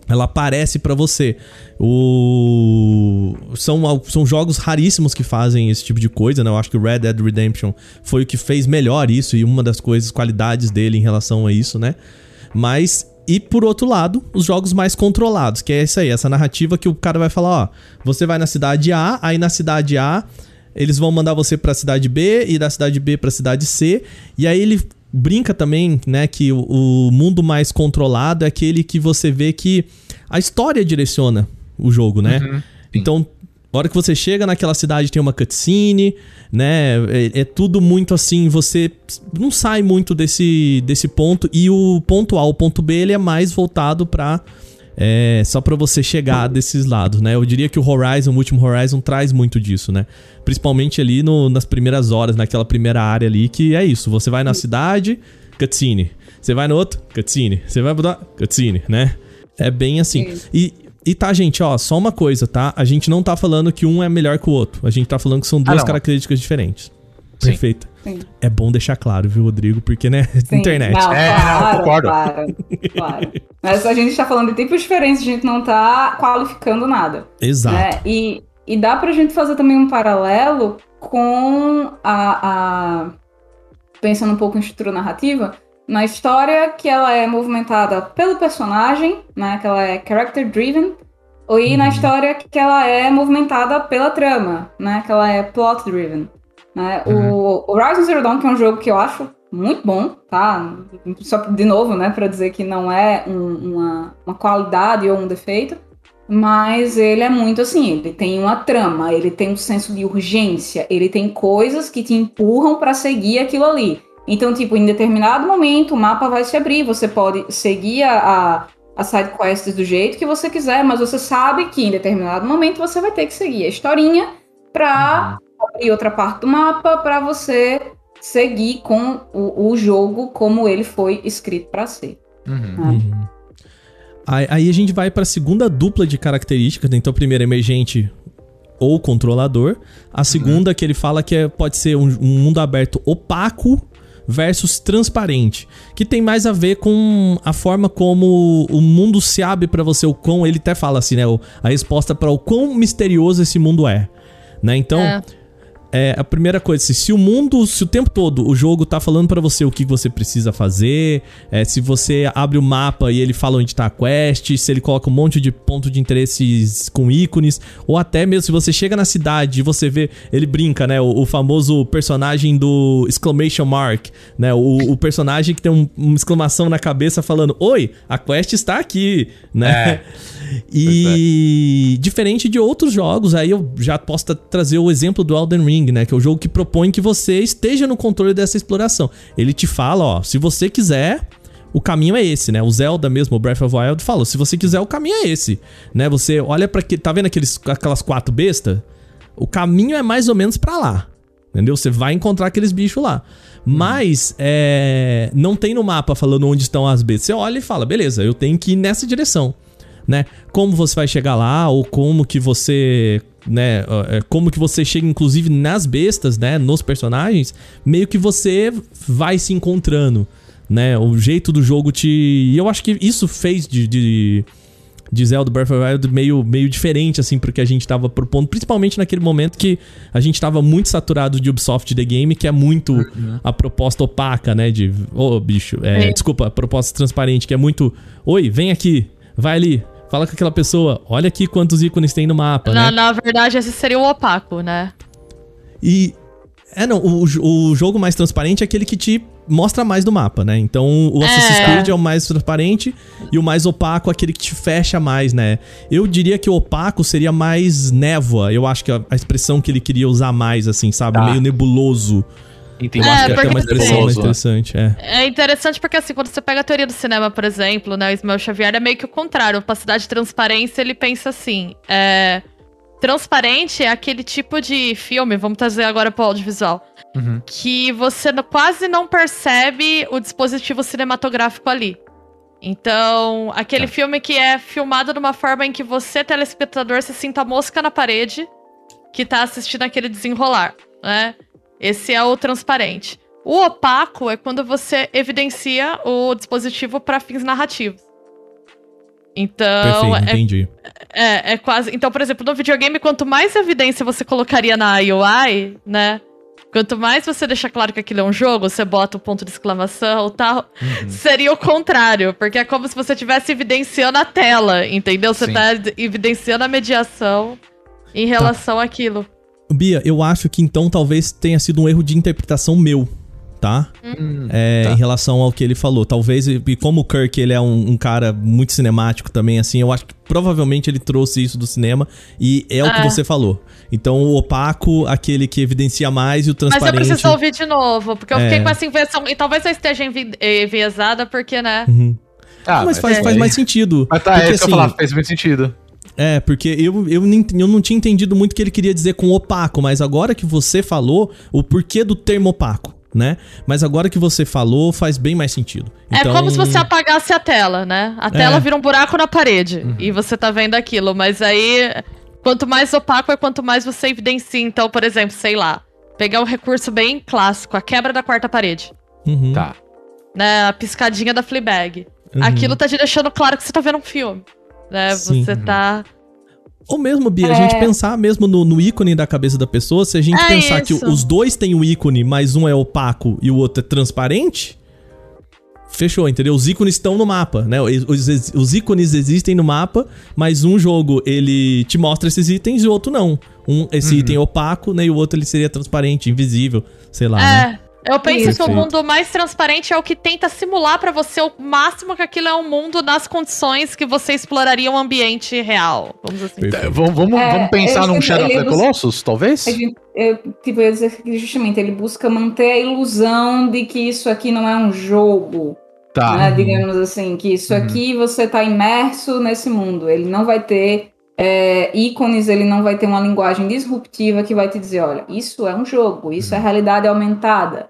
Ela aparece pra você. O... São, são jogos raríssimos que fazem esse tipo de coisa, né? Eu acho que o Red Dead Redemption foi o que fez melhor isso e uma das coisas, qualidades dele em relação a isso, né? Mas, e por outro lado, os jogos mais controlados, que é isso aí, essa narrativa que o cara vai falar, ó, você vai na cidade A, aí na cidade A eles vão mandar você pra cidade B e da cidade B pra cidade C, e aí ele brinca também, né, que o, o mundo mais controlado é aquele que você vê que a história direciona o jogo, né? Então, a hora que você chega naquela cidade tem uma cutscene, né? É, é tudo muito assim, você não sai muito desse, desse ponto. E o ponto A, o ponto B, ele é mais voltado pra. É, só pra você chegar desses lados, né? Eu diria que o Horizon, o último Horizon, traz muito disso, né? Principalmente ali no- nas primeiras horas, naquela primeira área ali, que é isso. Você vai na cidade, cutscene. Você vai no outro, cutscene. Você vai mudar, cutscene, né? É bem assim. E, e tá, gente, ó, só uma coisa, tá? A gente não tá falando que um é melhor que o outro. A gente tá falando que são duas não. características diferentes. Perfeito. Sim. É bom deixar claro, viu, Rodrigo? Porque, né? Sim. Internet. Não, É, claro, concordo. claro, claro. Mas a gente tá falando de tipos diferentes, a gente não tá qualificando nada. Exato. né? E, e dá pra gente fazer também um paralelo com a, a- Pensando um pouco em estrutura narrativa, na história que ela é movimentada pelo personagem, né? Que ela é character driven, ou e na Uhum. história que ela é movimentada pela trama, né? Que ela é plot driven. Né? O Horizon Zero Dawn, que é um jogo que eu acho muito bom, tá? Só de novo, né, para dizer que não é um- uma, uma qualidade ou um defeito, mas ele é muito assim, ele tem uma trama, ele tem um senso de urgência, ele tem coisas que te empurram para seguir aquilo ali. Então, tipo, em determinado momento o mapa vai se abrir, você pode seguir a, a, side quests do jeito que você quiser, mas você sabe que em determinado momento você vai ter que seguir a historinha pra abrir outra parte do mapa para você seguir com o, o jogo como ele foi escrito para ser. Uhum. né? Uhum. Aí, aí a gente vai pra segunda dupla de características. né? Então, a primeira, emergente ou controlador. A segunda, que ele fala que é- pode ser um, um mundo aberto opaco versus transparente. Que tem mais a ver com a forma como o mundo se abre pra você, o quão. Ele até fala assim, né? A resposta para o quão misterioso esse mundo é. Né? Então. É. É, a primeira coisa, se, se o mundo, se o tempo todo o jogo tá falando pra você o que você precisa fazer, é, se você abre o mapa e ele fala onde tá a quest, se ele coloca um monte de ponto de interesses com ícones, ou até mesmo se você chega na cidade e você vê, ele brinca, né, o, o famoso personagem do exclamation mark, né, o, o personagem que tem um- uma exclamação na cabeça falando, oi, a quest está aqui, né? E diferente de outros jogos, aí eu já posso tra- trazer o exemplo do Elden Ring, né? Que é o jogo que propõe que você esteja no controle dessa exploração. Ele te fala, ó, se você quiser, o caminho é esse, né? O Zelda mesmo, o Breath of the Wild, fala, se você quiser, o caminho é esse, né? Você olha para que tá vendo aqueles aquelas quatro bestas? O caminho é mais ou menos pra lá. Entendeu? Você vai encontrar aqueles bichos lá. Mas é, não tem no mapa falando onde estão as bestas. Você olha e fala, beleza, eu tenho que ir nessa direção né? Como você vai chegar lá ou como que você, né, é, como que você chega inclusive nas bestas, né, nos personagens, meio que você vai se encontrando, né? O jeito do jogo te, e eu acho que isso fez de, de de Zelda Breath of the Wild meio, meio diferente, assim, porque a gente tava propondo, principalmente naquele momento que a gente tava muito saturado de Ubisoft The Game, que é muito a proposta opaca, né, de, ô, bicho, é, É. desculpa, a proposta transparente, que é muito, oi, vem aqui, vai ali, fala com aquela pessoa, olha aqui quantos ícones tem no mapa, Na, né? na verdade, esse seria o opaco, né? E. É, não, o, o jogo mais transparente é aquele que te mostra mais do mapa, né? Então o Assassin's É. Creed é o mais transparente e o mais opaco é aquele que te fecha mais, né? Eu diria que o opaco seria mais névoa. Eu acho que a, a expressão que ele queria usar mais, assim, sabe? Tá. Meio nebuloso. Entendi. É, acho que é até mais interessante, é. É interessante porque, assim, quando você pega a teoria do cinema, por exemplo, né, o Ismael Xavier é meio que o contrário. Opacidade de transparência, ele pensa assim, é... Transparente é aquele tipo de filme, vamos trazer agora pro audiovisual, Uhum. que você quase não percebe o dispositivo cinematográfico ali. Então, aquele Tá. filme que é filmado de uma forma em que você, telespectador, se sinta a mosca na parede que tá assistindo aquele desenrolar, né? Esse é o transparente. O opaco é quando você evidencia o dispositivo para fins narrativos. Então, Perfeito, é, entendi. é, é quase. Então, por exemplo, no videogame, quanto mais evidência você colocaria na UI, né? Quanto mais você deixa claro que aquilo é um jogo, você bota o ponto de exclamação e tal, seria o contrário, porque é como se você estivesse evidenciando a tela, entendeu? Você Sim. tá evidenciando a mediação em relação àquilo. Bia, eu acho que então talvez tenha sido um erro de interpretação meu, tá? Hum, É, tá. em relação ao que ele falou. Talvez, e como o Kirk ele é um, um cara muito cinemático também, assim, eu acho que provavelmente ele trouxe isso do cinema e é o que É. você falou. Então, o opaco, aquele que evidencia mais e o Mas eu transparente. preciso ouvir de novo, porque eu É. fiquei com essa inversão. E talvez eu esteja envi- enviesada, porque, né? Uhum. Ah, mas faz, é. faz mais sentido. Mas tá, porque, é isso que eu assim, falar, fez muito sentido. É, porque eu, eu, nem- eu não tinha entendido muito o que ele queria dizer com opaco, mas agora que você falou, o porquê do termo opaco, né? Mas agora que você falou, faz bem mais sentido. É Então, como se você apagasse a tela, né? A tela É. vira um buraco na parede e você tá vendo aquilo, mas aí quanto mais opaco é quanto mais você evidencia. Então, por exemplo, sei lá, Pegar um recurso bem clássico, a quebra da quarta parede. Uhum. Tá. Né? A piscadinha da Fleabag. Uhum. Aquilo tá te deixando claro que você tá vendo um filme. Né? Sim. Você tá. Ou mesmo, Bia, a É. gente pensar mesmo no, no ícone da cabeça da pessoa, se a gente É pensar que isso. os dois têm o ícone, mas um é opaco e o outro é transparente, fechou, entendeu? Os ícones estão no mapa, né? Os, os- os ícones existem no mapa, mas um jogo ele te mostra esses itens e o outro não. Um, esse Uhum. item é opaco, né? E o outro ele seria transparente, invisível, sei lá, né? Eu penso Isso. que o mundo mais transparente é o que tenta simular pra você o máximo que aquilo é um mundo nas condições que você exploraria um ambiente real. Vamos assim. Perfeito. É, Vamos, vamos, É, vamos pensar num Shadow of the Colossus, talvez? Eu, tipo, eu ia dizer que justamente ele busca manter a ilusão de que isso aqui não é um jogo. Tá. né? Digamos assim, que isso Uhum. aqui você tá imerso nesse mundo. Ele não vai ter é, ícones, ele não vai ter uma linguagem disruptiva que vai te dizer, olha, isso é um jogo, isso é realidade aumentada.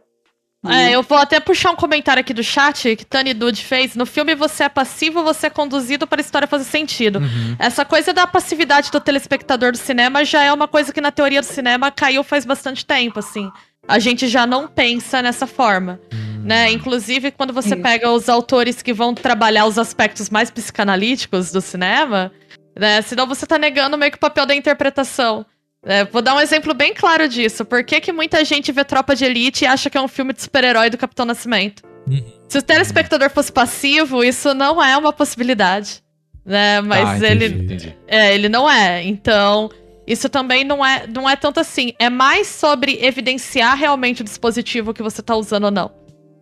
É, eu vou até puxar um comentário aqui do chat que Tani Dude fez. No filme você é passivo, você é conduzido para a história fazer sentido. Uhum. Essa coisa da passividade do telespectador do cinema já é uma coisa que na teoria do cinema caiu faz bastante tempo, assim. A gente já não pensa nessa forma, né? Inclusive, quando você Isso. pega os autores que vão trabalhar os aspectos mais psicanalíticos do cinema, né? Senão você tá negando meio que o papel da interpretação. É, vou dar um exemplo bem claro disso. Por que, que muita gente vê Tropa de Elite e acha que é um filme de super-herói do Capitão Nascimento? Uhum. Se o telespectador fosse passivo, isso não é uma possibilidade. Né? Mas Tá, ele, entendi, entendi. é, ele não é. Então, isso também não é, não é tanto assim. É mais sobre evidenciar realmente o dispositivo que você tá usando ou não.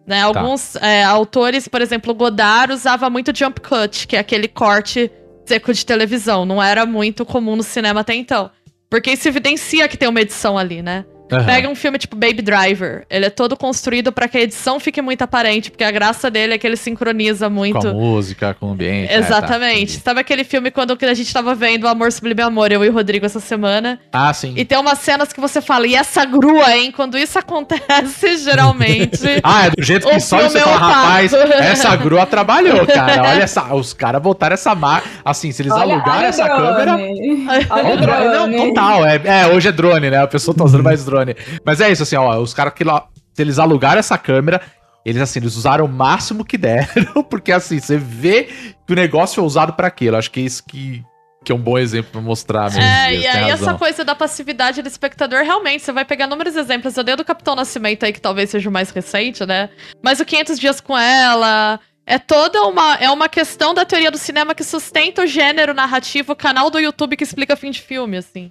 Né? Alguns é, autores, por exemplo, Godard usava muito jump cut, que é aquele corte seco de televisão. Não era muito comum no cinema até então. Porque isso evidencia que tem uma edição ali, né? Aham. Pega um filme tipo Baby Driver. Ele é todo construído pra que a edição fique muito aparente, porque a graça dele é que ele sincroniza muito. Com a música, com o ambiente. é, tá, Exatamente. entendi. Sabe aquele filme quando a gente tava vendo Amor Sublime Amor, eu e o Rodrigo essa semana? ah, sim. E tem umas cenas que você fala, e essa grua, hein? Quando isso acontece, geralmente. Ah, é do jeito que só você é fala, rapaz, essa grua trabalhou, cara. Olha essa, os caras botaram essa marca. Assim, se eles Olha- alugaram olha essa drone. câmera. Olha Olha o drone, não, total. É, é, hoje é drone, né? A pessoa tá usando mais drone. Mas é isso, assim, ó. Os caras que lá. Se eles alugaram essa câmera, eles, assim, eles usaram o máximo que deram, porque, assim, você vê que o negócio foi usado pra aquilo. Acho que é isso que, que é um bom exemplo pra mostrar mesmo. É, Dias, e aí razão. essa coisa da passividade do espectador, realmente, você vai pegar inúmeros exemplos. Eu dei o do Capitão Nascimento aí, que talvez seja o mais recente, né? Mas o 500 Dias com Ela... É toda uma, é uma questão da teoria do cinema que sustenta o gênero narrativo, o canal do YouTube que explica fim de filme, assim.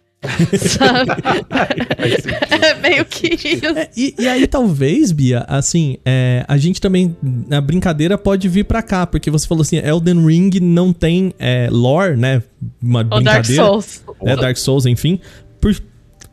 Sabe? É meio que isso. É, e, e aí, talvez, Bia, assim, é, a gente também, a brincadeira pode vir pra cá, porque você falou assim, Elden Ring não tem é, lore, né? Uma O Dark brincadeira. Souls. É, Dark Souls, enfim. Por-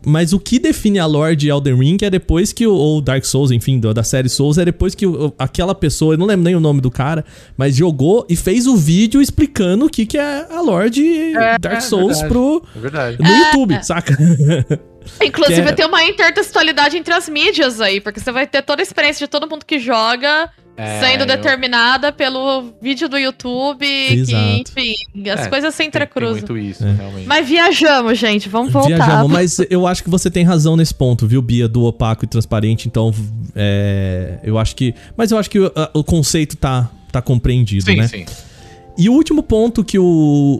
mas o que define a lore de Elden Ring é depois que o. Ou Dark Souls, enfim, do- da série Souls, é depois que o- aquela pessoa, eu não lembro nem o nome do cara, mas jogou e fez o vídeo explicando o que, que é a lore de Dark é Souls verdade. pro, É verdade. no YouTube, saca? Inclusive, Que é- tem uma intertextualidade entre as mídias aí, porque você vai ter toda a experiência de todo mundo que joga É, sendo eu- determinada pelo vídeo do YouTube, Exato. que, enfim, as É, coisas se Tem, tem entrecruzam. muito isso, É. realmente. Mas viajamos, gente, vamos voltar. Viajamos, mas eu acho que você tem razão nesse ponto, viu, Bia, do opaco e transparente, então é, eu acho que. Mas eu acho que o, o conceito tá, tá compreendido, sim, né? sim. E o último ponto que o,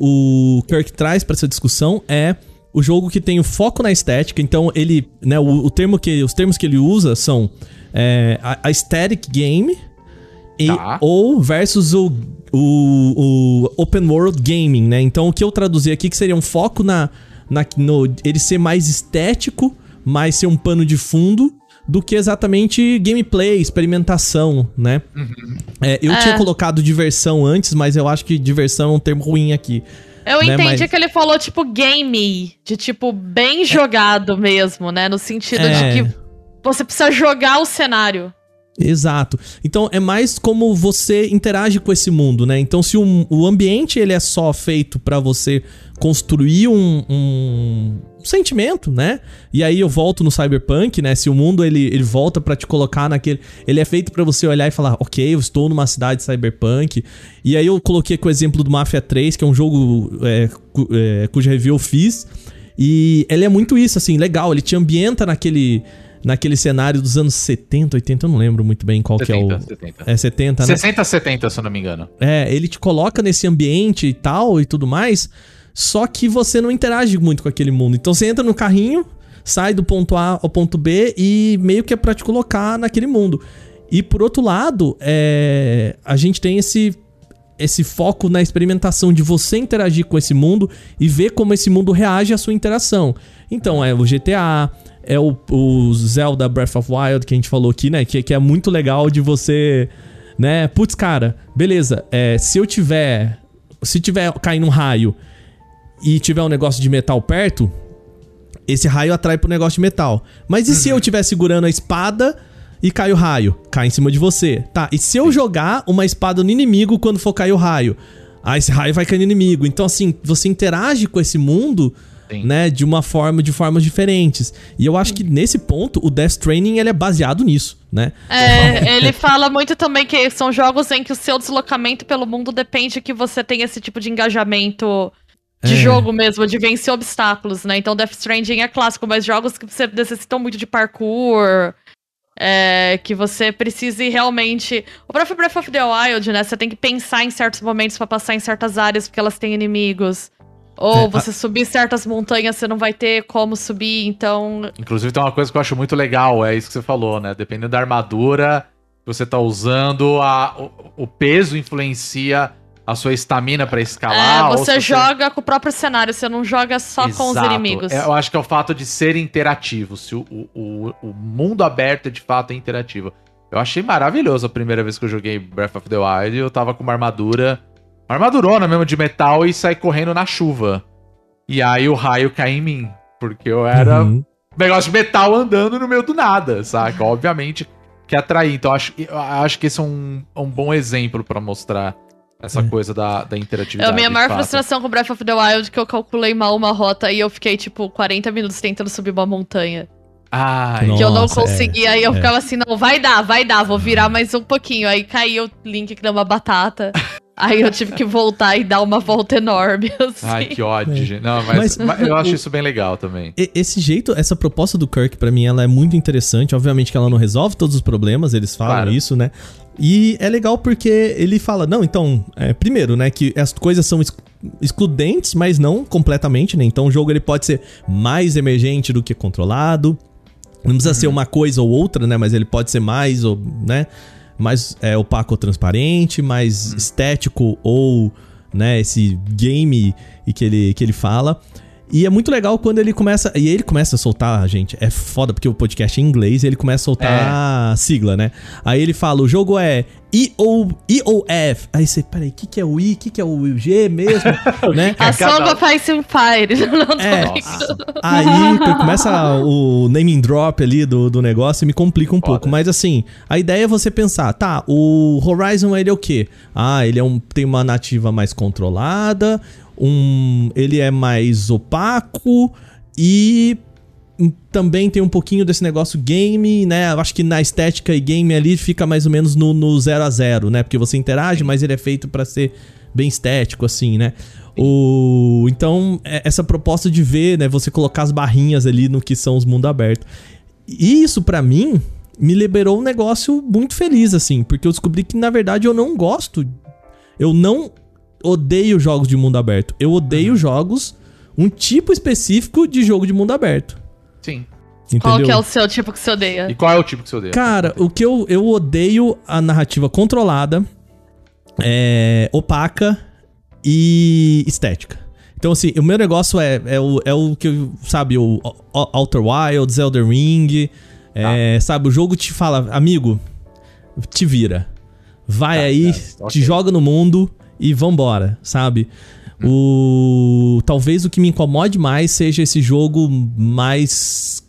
o Kirk traz pra essa discussão é o jogo que tem o foco na estética. Então ele, né, o, o termo que, os termos que ele usa são é, a, a aesthetic game e, Tá. ou versus o, o, o open world gaming, né? Então o que eu traduzi aqui que seria um foco na, na no ele ser mais estético, mais ser um pano de fundo do que exatamente gameplay, experimentação, né? É, eu É. tinha colocado diversão antes, mas eu acho que diversão é um termo ruim aqui. Eu né, entendi mas- que ele falou, tipo, game, de tipo, bem jogado mesmo, né? No sentido É. de que você precisa jogar o cenário. Exato. Então é mais como você interage com esse mundo, né? Então se o, o ambiente ele é só feito pra você construir um, um sentimento, né? E aí eu volto no cyberpunk, né? Se o mundo ele, ele volta pra te colocar naquele, ele é feito pra você olhar e falar, ok, eu estou numa cidade cyberpunk. E aí eu coloquei com o exemplo do Mafia 3, que é um jogo é, cu- é, cuja review eu fiz. E ele é muito isso, assim, legal. Ele te ambienta naquele naquele cenário dos anos 70, 80, eu não lembro muito bem qual que é o. 70. É 70, né? 60, 70, se eu não me engano. É, ele te coloca nesse ambiente e tal e tudo mais, só que você não interage muito com aquele mundo. Então você entra no carrinho, sai do ponto A ao ponto B e meio que é pra te colocar naquele mundo. E por outro lado, é, a gente tem esse esse foco na experimentação de você interagir com esse mundo e ver como esse mundo reage à sua interação. Então é o GTA, é o, o Zelda Breath of Wild que a gente falou aqui, né? Que, que é muito legal de você, né? Putz, cara, beleza. É, se eu tiver, se tiver caindo um raio e tiver um negócio de metal perto, esse raio atrai pro negócio de metal. Mas e se eu estiver segurando a espada e cai o raio? Cai em cima de você. Tá, e se eu jogar uma espada no inimigo quando for cair o raio? Ah, esse raio vai cair no inimigo. Então, assim, você interage com esse mundo, Sim. né, de uma forma, de formas diferentes. E eu acho que nesse ponto, o Death Training, ele é baseado nisso, né? É, ele fala muito também que são jogos em que o seu deslocamento pelo mundo depende que você tenha esse tipo de engajamento de É. jogo mesmo, de vencer obstáculos, né? Então Death Stranding é clássico, mas jogos que você necessitam muito de parkour, é, que você precise realmente. O próprio Breath of the Wild, né? Você tem que pensar em certos momentos pra passar em certas áreas porque elas têm inimigos. Ou É, você subir certas montanhas, você não vai ter como subir, então. Inclusive tem uma coisa que eu acho muito legal, é isso que você falou, né? Dependendo da armadura que você tá usando, a, o, o peso influencia a sua estamina pra escalar. é, você joga com o próprio cenário, você não joga só com os Exato. inimigos. É, eu acho que é o fato de ser interativo. Se o, o, o, mundo aberto é de fato é interativo. Eu achei maravilhoso a primeira vez que eu joguei Breath of the Wild. Eu tava com uma armadura. Uma armadurona mesmo de metal e saí correndo na chuva. E aí o raio cai em mim. Porque eu era Uhum. negócio de metal andando no meio do nada, saca? Obviamente que atrair. Então eu acho, eu acho que esse é um, um bom exemplo pra mostrar essa É. coisa da, da É interatividade. a minha maior fato. frustração com Breath of the Wild que eu calculei mal uma rota e eu fiquei, tipo, 40 minutos tentando subir uma montanha. Ai, Nossa, que eu não é, consegui. aí eu é. ficava assim, não, vai dar, vai dar, vou virar mais um pouquinho. Aí caiu o Link que deu uma batata. aí eu tive que voltar e dar uma volta enorme, assim. Ai, que ódio, gente. Não, mas, Mas- mas eu acho isso bem legal também. Esse jeito, essa proposta do Kirk, pra mim, ela é muito interessante. Obviamente que ela não resolve todos os problemas, eles falam Claro. isso, né? E é legal porque ele fala, não, então, é, primeiro, né, que as coisas são ex- excludentes, mas não completamente, né? Então o jogo ele pode ser mais emergente do que controlado. Não precisa ser uma coisa ou outra, né? Mas ele pode ser mais, ou, né? Mais é, opaco ou transparente, mais estético ou, né? Esse game que ele, que ele fala. E é muito legal quando ele começa. E ele começa a soltar, gente. É foda, porque o podcast é em inglês e ele começa a soltar a sigla, né? Aí ele fala: o jogo é EOF. Aí você, peraí, o que, que é o I? O que, que é o G mesmo? né? A Cada- sombra faz Fire. Não tô É. Aí começa o naming drop ali do, do negócio e me complica um Foda. pouco. Mas assim, a ideia é você pensar, tá, o Horizon ele é o quê? Ah, ele é um, tem uma nativa mais controlada, um, ele é mais opaco e também tem um pouquinho desse negócio game, né? Eu acho que na estética e game ali fica mais ou menos no, no 0 a 0 né? Porque você interage, mas ele é feito pra ser bem estético, assim, né? O... Então, é- essa proposta de ver, né? Você colocar as barrinhas ali no que são os mundo aberto. E isso, pra mim, me liberou um negócio muito feliz, assim. Porque eu descobri que, na verdade, eu não gosto. Eu não odeio jogos de mundo aberto. Eu odeio jogos... Um tipo específico de jogo de mundo aberto. Sim. Entendeu? Qual que é o seu tipo que você odeia? E qual é o tipo que você odeia? Cara, o que eu, eu odeio a narrativa controlada, é, opaca e estética. Então, assim, o meu negócio é, é, o, é o que eu, sabe, o, o- Outer Wilds, Elden Ring, é, sabe, o jogo te fala, amigo, te vira. Vai Tá, aí, tá, te ok. joga no mundo e vambora, sabe? O talvez o que me incomode mais seja esse jogo mais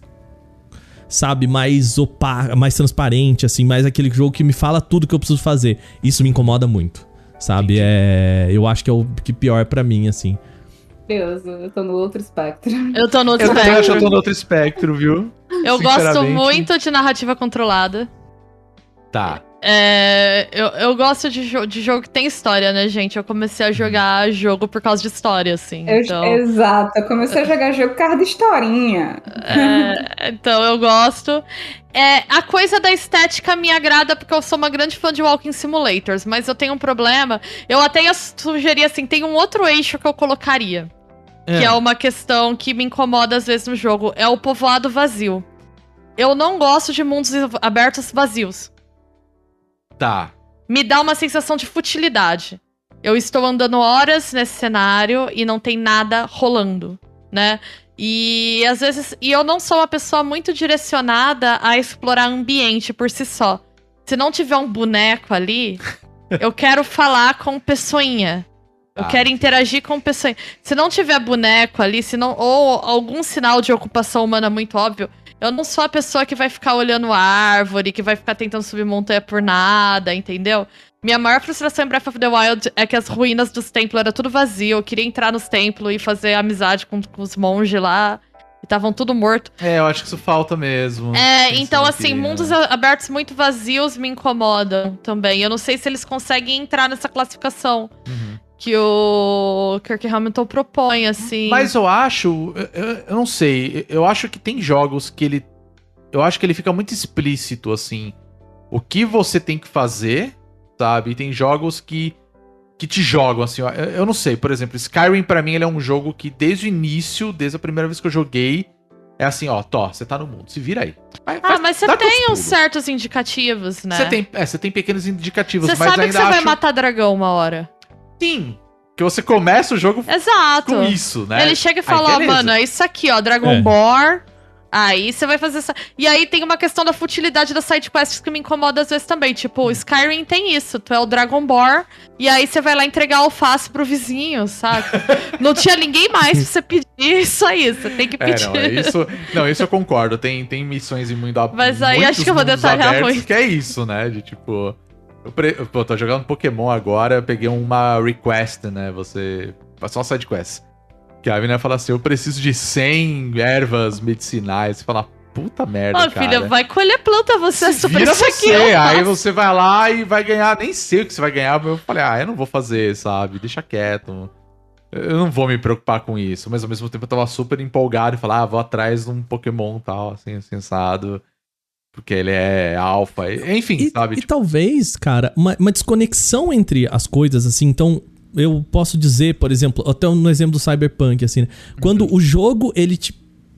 sabe, mais opaco, mais transparente, assim, mais aquele jogo que me fala tudo que eu preciso fazer. Isso me incomoda muito, sabe? É, eu acho que é o que pior pra mim, assim. Deus, eu tô no outro espectro. Eu tô no outro Eu também acho que eu tô espectro. no outro espectro, viu? Eu gosto muito de narrativa controlada. Tá. É, eu, eu gosto de, jo de jogo que tem história, né, gente? Eu comecei a jogar jogo por causa de história, assim. Eu- então, Exato, eu comecei a jogar jogo por causa de historinha. é, então eu gosto. É, a coisa da estética me agrada porque eu sou uma grande fã de Walking Simulators, mas eu tenho um problema. Eu até ia sugerir assim, tem um outro eixo que eu colocaria. Que é uma questão que me incomoda às vezes no jogo. É o povoado vazio. Eu não gosto de mundos abertos vazios. Tá. Me dá uma sensação de futilidade. Eu estou andando horas nesse cenário e não tem nada rolando, né? E às vezes. E eu não sou uma pessoa muito direcionada a explorar ambiente por si só. Se não tiver um boneco ali, eu quero falar com pessoinha. Eu Ah, quero interagir com pessoinha. Se não tiver boneco ali, se não, ou algum sinal de ocupação humana muito óbvio, eu não sou a pessoa que vai ficar olhando árvore, que vai ficar tentando subir montanha por nada, entendeu? Minha maior frustração em Breath of the Wild é que as ruínas dos templos era tudo vazio. Eu queria entrar nos templos e fazer amizade com, com os monges lá. E estavam tudo morto. É, eu acho que isso falta mesmo. É, então assim, aqui, mundos né? a- abertos muito vazios me incomodam também. Eu não sei se eles conseguem entrar nessa classificação Uhum. Que o Kirk Hamilton propõe, assim. Mas eu acho, eu, eu- não sei, eu acho que tem jogos que ele, eu acho que ele fica muito explícito assim, o que você tem que fazer, sabe? E tem jogos que que te jogam assim, eu, eu não sei, por exemplo, Skyrim pra mim ele é um jogo que desde o início, desde a primeira vez que eu joguei, é assim, ó, Tó, você tá no mundo, se vira aí. Vai- Ah, faz- mas você tem uns certos indicativos, né? Você tem, é, você tem pequenos indicativos, Você mas sabe que você vai matar dragão uma hora. Sim, que você começa o jogo Exato. com isso, né? Ele chega e Aí, fala, ó, mano, é isso aqui, ó, Dragon É. Ball. Aí você vai fazer essa. E aí tem uma questão da futilidade das sidequests que me incomoda às vezes também. Tipo, o Skyrim tem isso. Tu é o Dragon Ball. E aí você vai lá entregar alface pro vizinho, saca? não tinha ninguém mais pra você pedir isso aí. Você tem que É, pedir. não, é isso, não, isso eu concordo. Tem, tem missões em mundo ab- Mas aí acho que eu vou detalhar muito. Que é isso, né? De tipo. Eu pre... Pô, tô jogando Pokémon agora, peguei uma request, né? Você. Só side quest. Que a menina fala assim: eu preciso de 100 ervas medicinais. Você fala, puta merda. Ó, filha, vai colher planta, você é super Vira isso aqui. você, aí você vai lá e vai ganhar, nem sei o que você vai ganhar, mas eu falei, ah, eu não vou fazer, sabe? Deixa quieto. Eu não vou me preocupar com isso, mas ao mesmo tempo eu tava super empolgado e falar, ah, vou atrás de um Pokémon tal, assim, sensado, porque ele é alfa, enfim, E, sabe? e Tipo, talvez, cara, uma, uma desconexão entre as coisas, assim, então. Eu posso dizer, por exemplo, até no exemplo do Cyberpunk, assim, né? Quando Uhum. o jogo ele te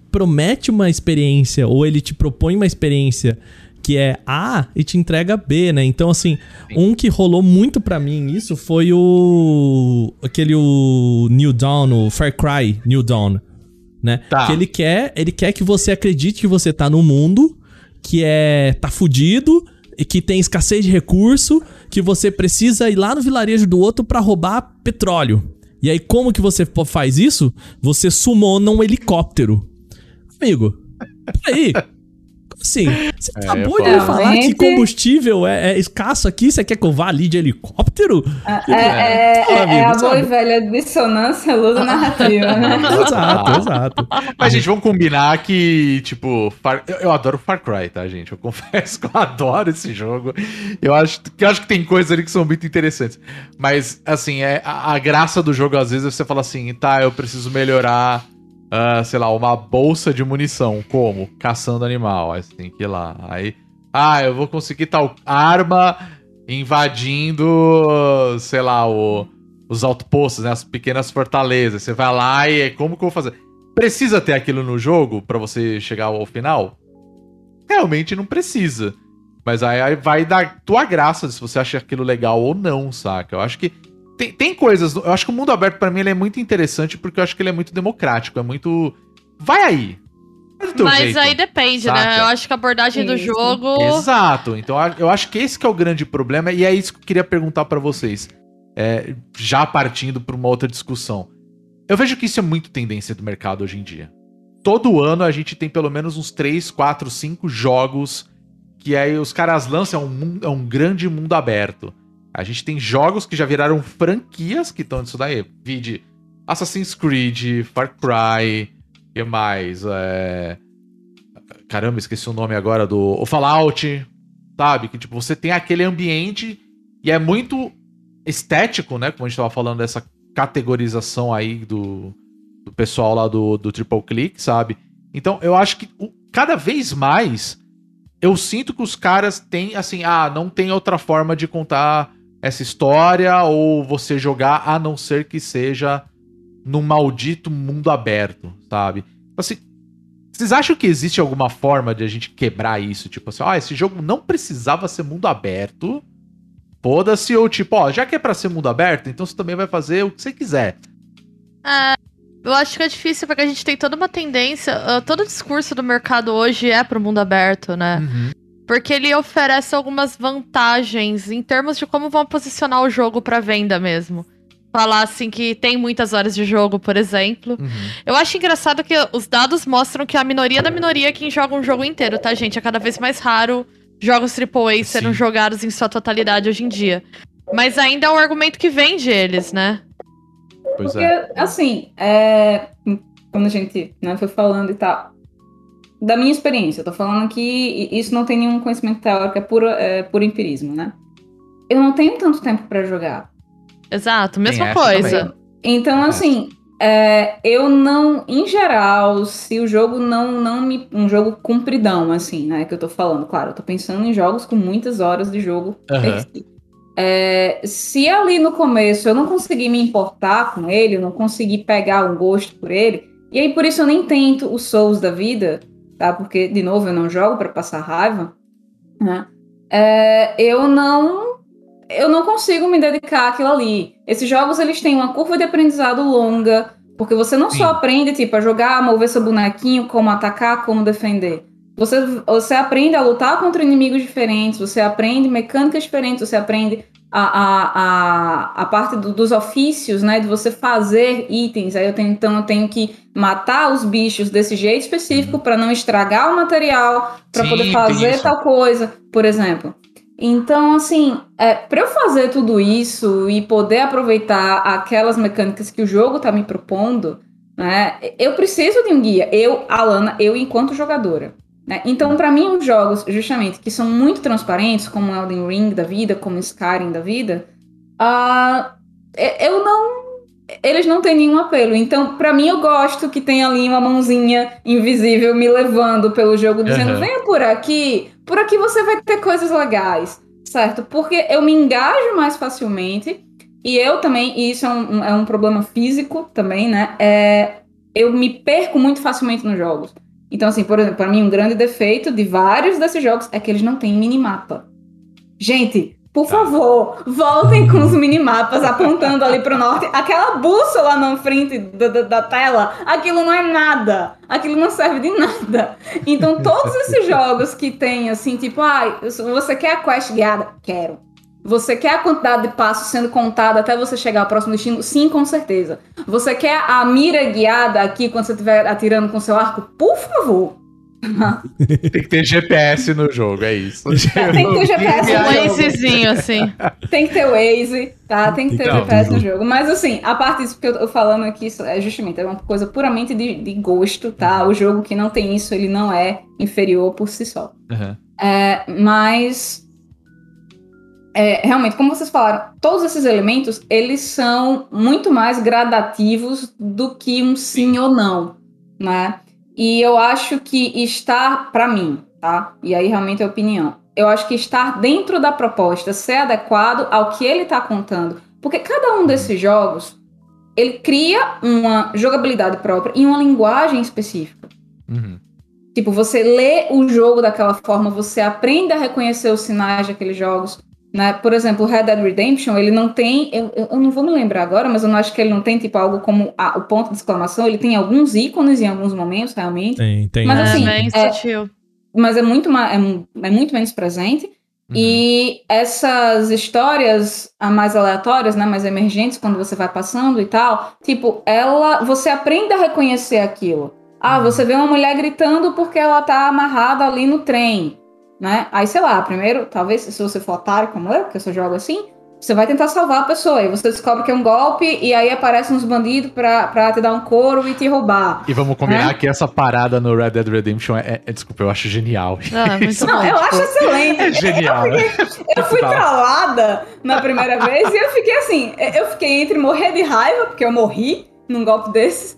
promete uma experiência ou ele te propõe uma experiência que é A e te entrega B, né? Então, assim, um que rolou muito pra mim isso foi o. aquele o New Dawn, o Far Cry New Dawn, né? Tá. Que ele quer, ele quer que você acredite que você tá no mundo que é tá fudido e que tem escassez de recurso, que você precisa ir lá no vilarejo do outro pra roubar petróleo. E aí como que você faz isso? Você sumona um helicóptero. Amigo, peraí. Assim? Você É, acabou é de me falar que combustível é, é escasso aqui, você quer que eu vá ali de helicóptero? É, é, é, amigo, é a boa e velha dissonância ludo-narrativa, né? exato, exato. mas gente, vamos combinar que, tipo, Far- eu, eu adoro Far Cry, tá, gente? Eu confesso que eu adoro esse jogo. Eu acho que, eu acho que tem coisas ali que são muito interessantes. Mas, assim, é, a, a graça do jogo, às vezes, é você fala assim, tá, eu preciso melhorar ah, sei lá, uma bolsa de munição. Como? Caçando animal. Aí você tem que ir lá. Aí, ah, eu vou conseguir tal arma invadindo, sei lá, o, os outposts, né? As pequenas fortalezas. Você vai lá e como que eu vou fazer? Precisa ter aquilo no jogo pra você chegar ao final? Realmente não precisa. Mas aí, aí vai dar tua graça se você acha aquilo legal ou não, saca? Eu acho que tem, tem coisas. Eu acho que o mundo aberto, pra mim, ele é muito interessante porque eu acho que ele é muito democrático. É muito. Vai aí. Do Mas jeito. aí depende, saca? né? Eu acho que a abordagem do Isso. jogo. Exato. Então eu acho que esse que é o grande problema e é isso que eu queria perguntar pra vocês. É, já partindo pra uma outra discussão. Eu vejo que isso é muito tendência do mercado hoje em dia. Todo ano a gente tem pelo menos uns 3, 4, 5 jogos que aí os caras lançam é um, mundo- é um grande mundo aberto. A gente tem jogos que já viraram franquias que estão nisso daí. Vide Assassin's Creed, Far Cry, que mais? É... Caramba, esqueci o nome agora do. O Fallout, sabe? Que tipo, você tem aquele ambiente e é muito estético, né? Como a gente tava falando dessa categorização aí do, do pessoal lá do, do Triple Click, sabe? Então eu acho que o- cada vez mais eu sinto que os caras têm assim, ah, não tem outra forma de contar essa história ou você jogar a não ser que seja num maldito mundo aberto, sabe? Assim, vocês acham que existe alguma forma de a gente quebrar isso? Tipo assim, ah, esse jogo não precisava ser mundo aberto. Foda-se, ou tipo, ó, já que é pra ser mundo aberto, então você também vai fazer o que você quiser. Eu acho que é difícil porque a gente tem toda uma tendência. ah, todo o discurso do mercado hoje é pro mundo aberto, né? Uhum. Porque ele oferece algumas vantagens em termos de como vão posicionar o jogo pra venda mesmo. Falar assim que tem muitas horas de jogo, por exemplo. Uhum. Eu acho engraçado que os dados mostram que a minoria da minoria é quem joga um jogo inteiro, tá, gente? É cada vez mais raro jogos AAA serem jogados em sua totalidade hoje em dia. Mas ainda é um argumento que vende eles, né? Pois Porque, é. assim, é, quando a gente né, foi falando e tal, da minha experiência, eu tô falando que isso não tem nenhum conhecimento teórico, é puro, é puro empirismo, né? Eu não tenho tanto tempo pra jogar. Exato, mesma coisa. Então, É. assim, é, eu não, em geral, se o jogo não, não me. Um jogo compridão, assim, né? Que eu tô falando, claro, eu tô pensando em jogos com muitas horas de jogo. Si. É, se ali no começo eu não consegui me importar com ele, eu não consegui pegar um gosto por ele, e aí por isso eu nem tento os Souls da vida, tá? Porque, de novo, eu não jogo pra passar raiva, né? É, eu não eu não consigo me dedicar àquilo ali. Esses jogos eles têm uma curva de aprendizado longa, porque você não Sim. só aprende tipo a jogar, a mover seu bonequinho, como atacar, como defender. Você, você aprende a lutar contra inimigos diferentes, você aprende mecânicas diferentes, você aprende a, a, a, parte do- dos ofícios, né? De você fazer itens. Aí eu tenho, então eu tenho que matar os bichos desse jeito específico para não estragar o material, para poder fazer tal coisa, por exemplo. Então, assim, é, para eu fazer tudo isso e poder aproveitar aquelas mecânicas que o jogo tá me propondo, né? Eu preciso de um guia. Eu, Alana, eu enquanto jogadora. Né? Então, para mim, os jogos, justamente, que são muito transparentes, como Elden Ring da vida, como Skyrim da vida, e- eu não. Eles não têm nenhum apelo. Então, pra mim, eu gosto que tem ali uma mãozinha invisível me levando pelo jogo, dizendo: Aham. venha por aqui, por aqui você vai ter coisas legais, certo? Porque eu me engajo mais facilmente. E eu também, e isso é um, um- é um problema físico também, né? É, eu me perco muito facilmente nos jogos. Então, assim, por exemplo, para mim, um grande defeito de vários desses jogos é que eles não têm minimapa. Gente, por Tá. favor, voltem com os minimapas apontando ali pro norte. Aquela bússola na frente da, da, da tela, aquilo não é nada. Aquilo não serve de nada. Então, todos esses jogos que tem, assim, tipo, ah, você quer a quest guiada? Quero. Você quer a quantidade de passos sendo contada até você chegar ao próximo destino? Sim, com certeza. Você quer a mira guiada aqui quando você estiver atirando com seu arco? Por favor. Tem que ter GPS no jogo, é isso. Tem que ter GPS no jogo. Wazezinho, assim. Tem que ter Waze, tá? Tem que ter Então, GPS no jogo. Mas assim, a parte disso que eu tô falando aqui isso é justamente é uma coisa puramente de, de gosto, tá? O jogo que não tem isso, ele não é inferior por si só. Uhum. É, mas é, realmente, como vocês falaram, todos esses elementos eles são muito mais gradativos do que um sim ou não, né? E eu acho que estar para mim, tá? E aí realmente é opinião. Eu acho que estar dentro da proposta, ser adequado ao que ele está contando, porque cada um desses jogos ele cria uma jogabilidade própria e uma linguagem específica. Uhum. Tipo, você lê o jogo daquela forma, você aprende a reconhecer os sinais daqueles jogos. Né? Por exemplo, o Red Dead Redemption, ele não tem. Eu, eu não vou me lembrar agora, mas eu não acho que ele não tem, tipo, algo como a- o ponto de exclamação. Ele tem alguns ícones em alguns momentos, realmente. Tem, tem. Mas é assim, bem é- sutil. Mas é muito, é, é muito menos presente. Uhum. E essas histórias ah, mais aleatórias, né, mais emergentes, quando você vai passando e tal, tipo, ela, você aprende a reconhecer aquilo. Ah, Uhum. você vê uma mulher gritando porque ela tá amarrada ali no trem, né? Aí, sei lá, primeiro, talvez se você for otário como eu, que eu só jogo assim, Você vai tentar salvar a pessoa, e você descobre que é um golpe, e aí aparecem uns bandidos pra, pra te dar um couro e te roubar. E vamos combinar É? que essa parada no Red Dead Redemption é, é- é- desculpa, eu acho genial. Ah, muito Não, bom. eu acho excelente. É genial, né? Eu fui Total. trollada na primeira vez e eu fiquei assim, eu fiquei entre morrer de raiva, porque eu morri num golpe desses,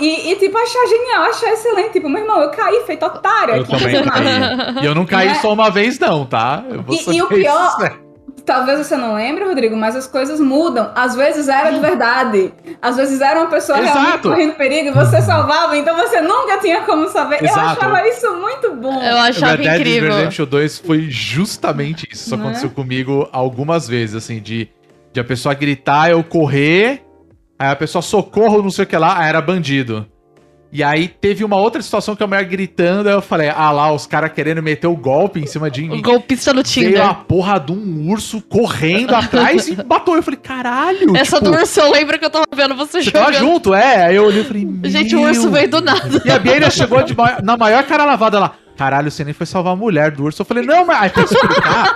e, e, tipo, achar genial, achar excelente. Tipo, meu irmão, eu caí feito otário Eu aqui. também caí. E eu não caí Né? só uma vez, não, tá? Eu vou E- e o pior-. Talvez você não lembre, Rodrigo, mas as coisas mudam. Às vezes era de verdade. Às vezes era uma pessoa realmente Exato. correndo perigo e você salvava, então você nunca tinha como saber. Eu Exato. achava isso muito bom. Eu achava Red Dead incrível. Redemption 2 foi justamente isso. Isso Né? aconteceu comigo algumas vezes, assim, de, de a pessoa gritar, eu correr, aí a pessoa socorro, não sei o que lá, aí era bandido. E aí teve uma outra situação que a mulher gritando, aí eu falei, ah lá, os caras querendo meter o golpe em cima de O mim. golpista no Veio Tinder. a porra de um urso correndo atrás e matou. Eu falei, caralho. Essa tipo, do urso eu lembro que eu tava vendo você, Você tava jogando. junto, é. Aí eu olhei e falei, Gente, o urso "Meu veio do nada. e a Bia chegou de na maior cara lavada lá. Caralho, você nem foi salvar a mulher do urso. Eu falei, não, mas aí foi explicar.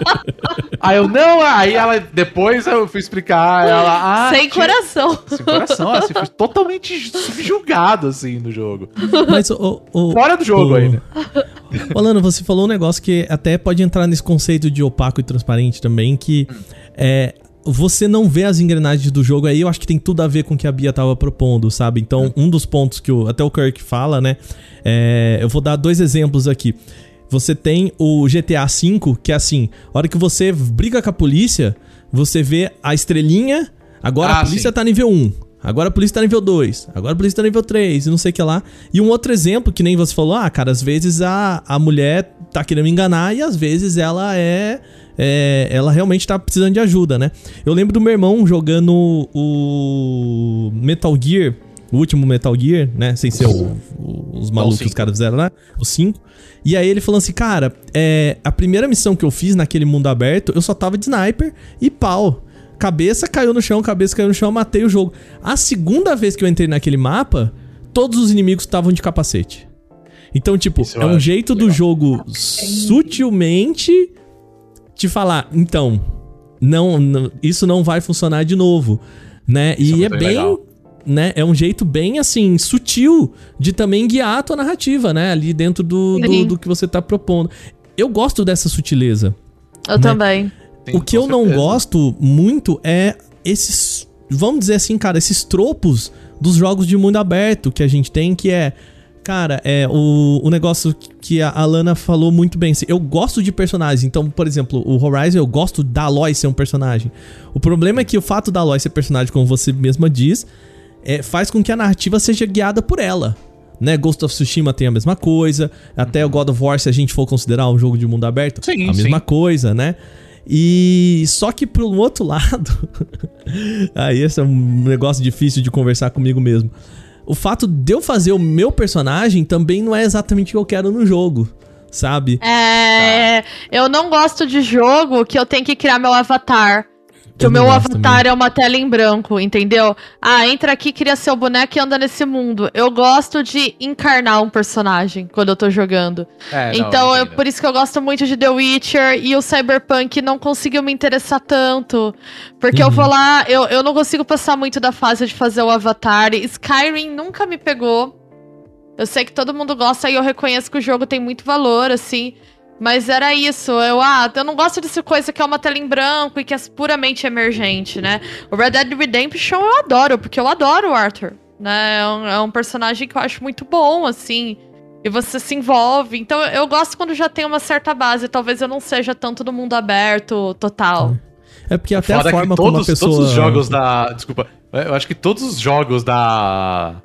aí eu, não, aí ela, depois eu fui explicar. Ela, ah, Sem tinha- coração. Sem coração, assim, foi totalmente subjugado, assim, no jogo. Mas, o, o, Fora do jogo o- ainda. Ô, Alano, você falou um negócio que até pode entrar nesse conceito de opaco e transparente também, que é, você não vê as engrenagens do jogo aí, eu acho que tem tudo a ver com o que a Bia tava propondo, sabe? Então, um dos pontos que o, até o Kirk fala, né? é, eu vou dar dois exemplos aqui. Você tem o GTA V, que é assim, a hora que você briga com a polícia, você vê a estrelinha, agora Ah, a polícia sim. tá nível 1. Agora a polícia tá nível 2. Agora a polícia tá nível 3 e não sei o que lá. E um outro exemplo, que nem você falou, ah, cara, às vezes a, a mulher tá querendo me enganar e às vezes ela é, é, Ela realmente tá precisando de ajuda, né? Eu lembro do meu irmão jogando o Metal Gear, o último Metal Gear, né? Sem ser o- o- os malucos que os cinco. caras fizeram lá, o 5. E aí ele falou assim, cara, é, a primeira missão que eu fiz naquele mundo aberto, eu só tava de sniper e pau. Cabeça caiu no chão, cabeça caiu no chão, eu matei o jogo. A segunda vez que eu entrei naquele mapa, todos os inimigos estavam de capacete. Então, tipo, Isso é um acho jeito do jogo sutilmente te falar, então, não, não- isso não vai funcionar de novo, né? Isso e é é, bem, legal. né? É um jeito bem assim sutil de também guiar a tua narrativa, né? Ali dentro do, do, do que você tá propondo. Eu gosto dessa sutileza. Eu Né? também. Sim, o que eu não certeza. gosto muito é esses, vamos dizer assim, cara, esses tropos dos jogos de mundo aberto que a gente tem, que é, cara, é o, o negócio que a Alana falou muito bem. assim, Eu gosto de personagens, então, por exemplo, o Horizon, eu gosto da Aloy ser um personagem. O problema é que o fato da Aloy ser personagem, como você mesma diz, é, faz com que a narrativa seja guiada por ela. Né, Ghost of Tsushima tem a mesma coisa. Até o God of War, se a gente for considerar um jogo de mundo aberto, Sim, a mesma sim. coisa, né? E só que pro outro lado, aí esse é um negócio difícil de conversar comigo mesmo. O fato de eu fazer o meu personagem também não é exatamente o que eu quero no jogo, sabe? É, eu não gosto de jogo que eu tenho que criar meu avatar. Que Eu o não meu avatar também. é uma tela em branco, entendeu? Ah, entra aqui, cria seu boneco e anda nesse mundo. Eu gosto de encarnar um personagem quando eu tô jogando. É, não, então, é entendo. por isso que eu gosto muito de The Witcher e o Cyberpunk não conseguiu me interessar tanto. Porque eu Uhum. vou lá, eu, eu não consigo passar muito da fase de fazer o avatar. Skyrim nunca me pegou. Eu sei que todo mundo gosta e eu reconheço que o jogo tem muito valor, assim. Mas era isso. Eu, ah, eu não gosto dessa coisa que é uma tela em branco e que é puramente emergente, né? O Red Dead Redemption eu adoro, porque eu adoro o Arthur. Né? É, um, é um personagem que eu acho muito bom, assim. E você se envolve. Então eu gosto quando já tem uma certa base. Talvez eu não seja tanto do mundo aberto total. É porque até Foda a forma como a todos, pessoa. todos os jogos da. Desculpa. Eu acho que todos os jogos da.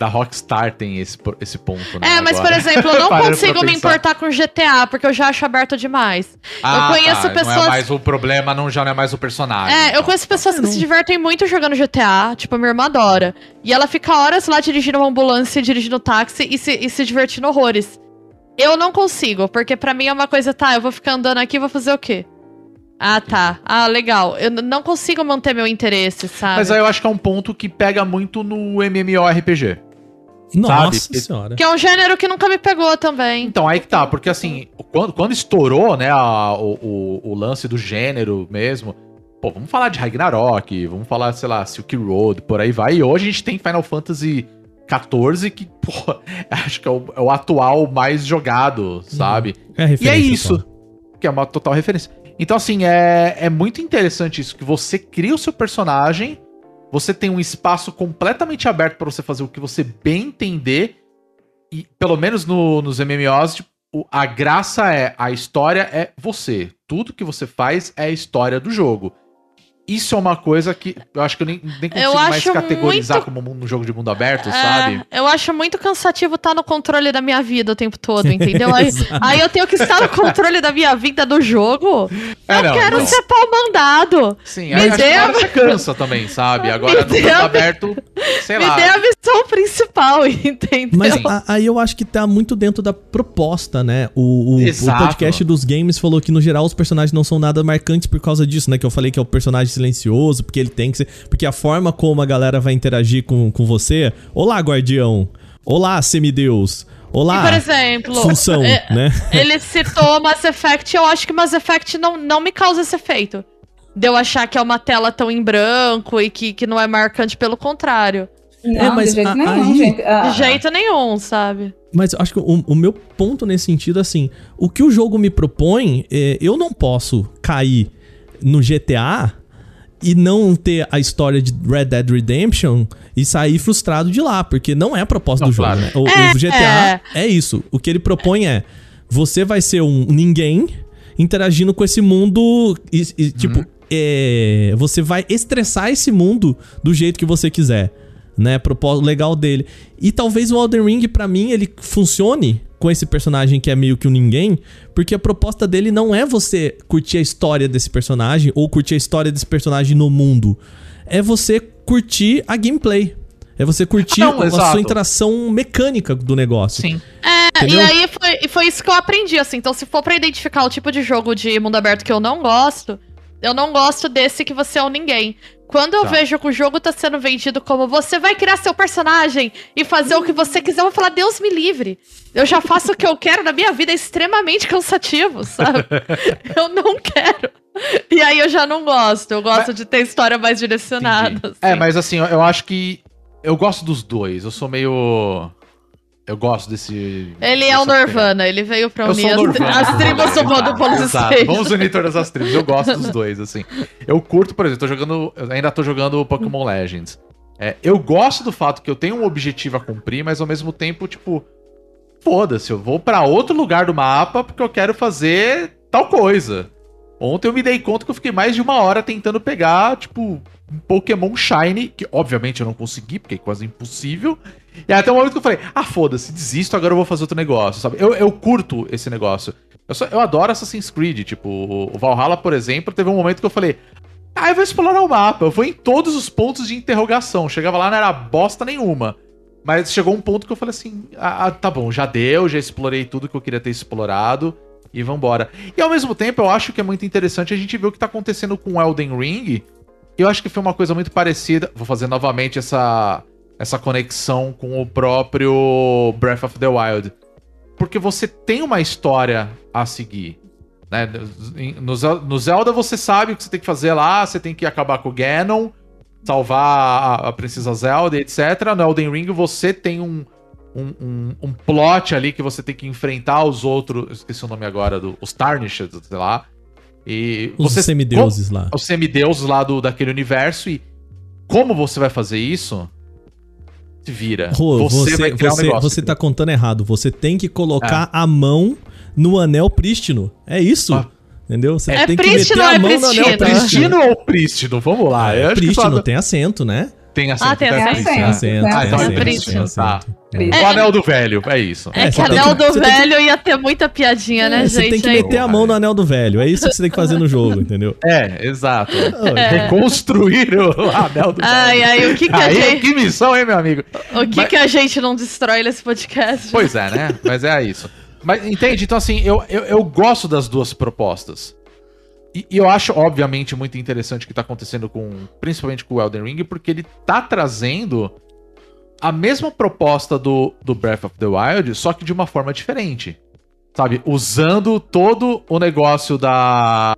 Da Rockstar tem esse, esse ponto, né? É, mas agora. por exemplo, eu não consigo me importar com GTA, porque eu já acho aberto demais. Ah, eu conheço tá, Não pessoas- é mais o problema, não, já não é mais o personagem. É, eu então. conheço pessoas que se divertem muito jogando GTA, tipo, a minha irmã adora. E ela fica horas lá dirigindo uma ambulância, dirigindo táxi e se, e se divertindo horrores. Eu não consigo, porque pra mim é uma coisa, tá, eu vou ficar andando aqui e vou fazer o quê? Ah, tá. Ah, legal. Eu não consigo manter meu interesse, sabe? Mas aí eu acho que é um ponto que pega muito no MMORPG. Nossa sabe? senhora. Que é um gênero que nunca me pegou também. Então, aí que tá, porque assim, quando, quando estourou, né, a- o, o, o lance do gênero mesmo, Pô, vamos falar de Ragnarok, vamos falar, sei lá, Silk Road, por aí vai. E hoje a gente tem Final Fantasy XIV, que, pô, acho que é o, é o atual mais jogado, sabe? É a E é isso, atual. que é uma total referência. Então, assim, é, é muito interessante isso, que você cria o seu personagem, você tem um espaço completamente aberto pra você fazer o que você bem entender, e pelo menos no- nos MMOs, tipo, a graça é, a história é você. Tudo que você faz é a história do jogo. Isso é uma coisa que eu acho que eu nem, nem consigo mais acho categorizar muito- como um jogo de mundo aberto, É, sabe? eu acho muito cansativo estar no controle da minha vida o tempo todo, entendeu? Aí, aí eu tenho que estar no controle da minha vida do jogo. É, eu não, quero não. ser pau mandado. Sim, Me aí dê a- agora você cansa também, sabe? Agora no mundo a- aberto, sei Me lá. dê a missão principal, entendeu? Mas a- aí eu acho que tá muito dentro da proposta, né? O, o- o podcast dos games falou que, no geral, os personagens não são nada marcantes por causa disso, né? Que eu falei que é o personagem silencioso, porque ele tem que ser. Porque a forma como a galera vai interagir com, com você. Olá, guardião. Olá, semideus. Olá, E, por exemplo, função, é- né? ele citou Mass Effect, eu acho que Mass Effect não, não me causa esse efeito. De eu achar que é uma tela tão em branco e que, que não é marcante, pelo contrário. Não, É, mas de jeito a- nenhum, aí- gente. Ah, De jeito nenhum, sabe? Mas eu acho que o, o meu ponto nesse sentido, assim, o que o jogo me propõe, é, eu não posso cair no GTA e não ter a história de Red Dead Redemption e sair frustrado de lá, porque não é a proposta Não, do jogo, claro. né? O, É, o GTA é. isso. O que ele propõe é, você vai ser um ninguém interagindo com esse mundo e, e, tipo, é, você vai estressar esse mundo do jeito que você quiser né? Propósito legal dele. E talvez o Elden Ring, pra mim, ele funcione com esse personagem que é meio que um ninguém, porque a proposta dele não é você curtir a história desse personagem ou curtir a história desse personagem no mundo. É você curtir a gameplay. É você curtir não, a exato. sua interação mecânica do negócio. Sim. É, Entendeu? e aí foi, foi isso que eu aprendi, assim. Então, se for pra identificar o tipo de jogo de mundo aberto que eu não gosto, eu não gosto desse que você é um ninguém. Quando eu Tá. vejo que o jogo tá sendo vendido como você vai criar seu personagem e fazer o que você quiser, eu vou falar, Deus me livre. Eu já faço o que eu quero na minha vida, é extremamente cansativo, sabe? eu não quero. E aí eu já não gosto. Eu gosto de ter história mais direcionada. Entendi. assim. É, mas assim, eu acho que. Eu gosto dos dois. Eu sou meio. Eu gosto desse. Ele é o dessa Nirvana, ele veio pra Eu unir as, Nirvana. as tribos do mundo Police Exato. Station. Vamos unir todas as tribos. Eu gosto dos dois, assim. Eu curto, por exemplo, tô jogando. Eu ainda tô jogando Pokémon Legends. É, eu gosto do fato que eu tenho um objetivo a cumprir, mas ao mesmo tempo, tipo. Foda-se, eu vou pra outro lugar do mapa porque eu quero fazer tal coisa. Ontem eu me dei conta que eu fiquei mais de uma hora tentando pegar, tipo, um Pokémon Shiny, que obviamente eu não consegui, porque é quase impossível. E até o momento que eu falei, ah, foda-se, desisto, agora eu vou fazer outro negócio, sabe? Eu, eu curto esse negócio. Eu, só- eu adoro Assassin's Creed, tipo, o Valhalla, por exemplo, teve um momento que eu falei, ah, eu vou explorar o mapa, eu vou em todos os pontos de interrogação. Chegava lá, não era bosta nenhuma. Mas chegou um ponto que eu falei assim, ah, ah, tá bom, já deu, já explorei tudo que eu queria ter explorado e vambora. E ao mesmo tempo, eu acho que é muito interessante a gente ver o que tá acontecendo com Elden Ring. Eu acho que foi uma coisa muito parecida. Vou fazer novamente essa, essa conexão com o próprio Breath of the Wild. Porque você tem uma história a seguir. Né? No, no Zelda você sabe o que você tem que fazer lá, você tem que acabar com o Ganon, salvar a, a Princesa Zelda, etc. No Elden Ring você tem um, um, um, um plot ali que você tem que enfrentar os outros. eu Esqueci o nome agora, do, os Tarnished, sei lá. E Os você semideuses lá. os semideuses lá do, daquele universo e como você vai fazer isso? Se vira. Rô, você, vai criar um você, você tá contando errado. Você tem que colocar a mão no anel prístino. É isso. Ah. Entendeu? Você É tem que prístino meter ou a é mão no anel prístino? prístino. Pristino ou prístino? Vamos lá. Acho que prístino só- tem acento, né? Tem acento. Ah, tem tem acento. acento. Tem acento, Ah, então é tem acento. Prístino. O anel do velho, é isso. É, É, que anel que- do tem que- velho ia ter muita piadinha, né, É, gente? você tem que Aí- meter a mão no anel do velho. É isso que você tem que fazer no jogo, entendeu? É, exato. É. Reconstruir o anel do Ai, velho. ai, o que que a Aí, gente... que missão, hein, meu amigo? O que, Mas- que a gente não destrói nesse podcast? Pois é, né? Mas é isso. Mas entende? Então, assim, eu, eu, eu gosto das duas propostas. E, e eu acho, obviamente, muito interessante o que tá acontecendo com. Principalmente com o Elden Ring, porque ele tá trazendo a mesma proposta do, do Breath of the Wild, só que de uma forma diferente. Sabe? Usando todo o negócio da.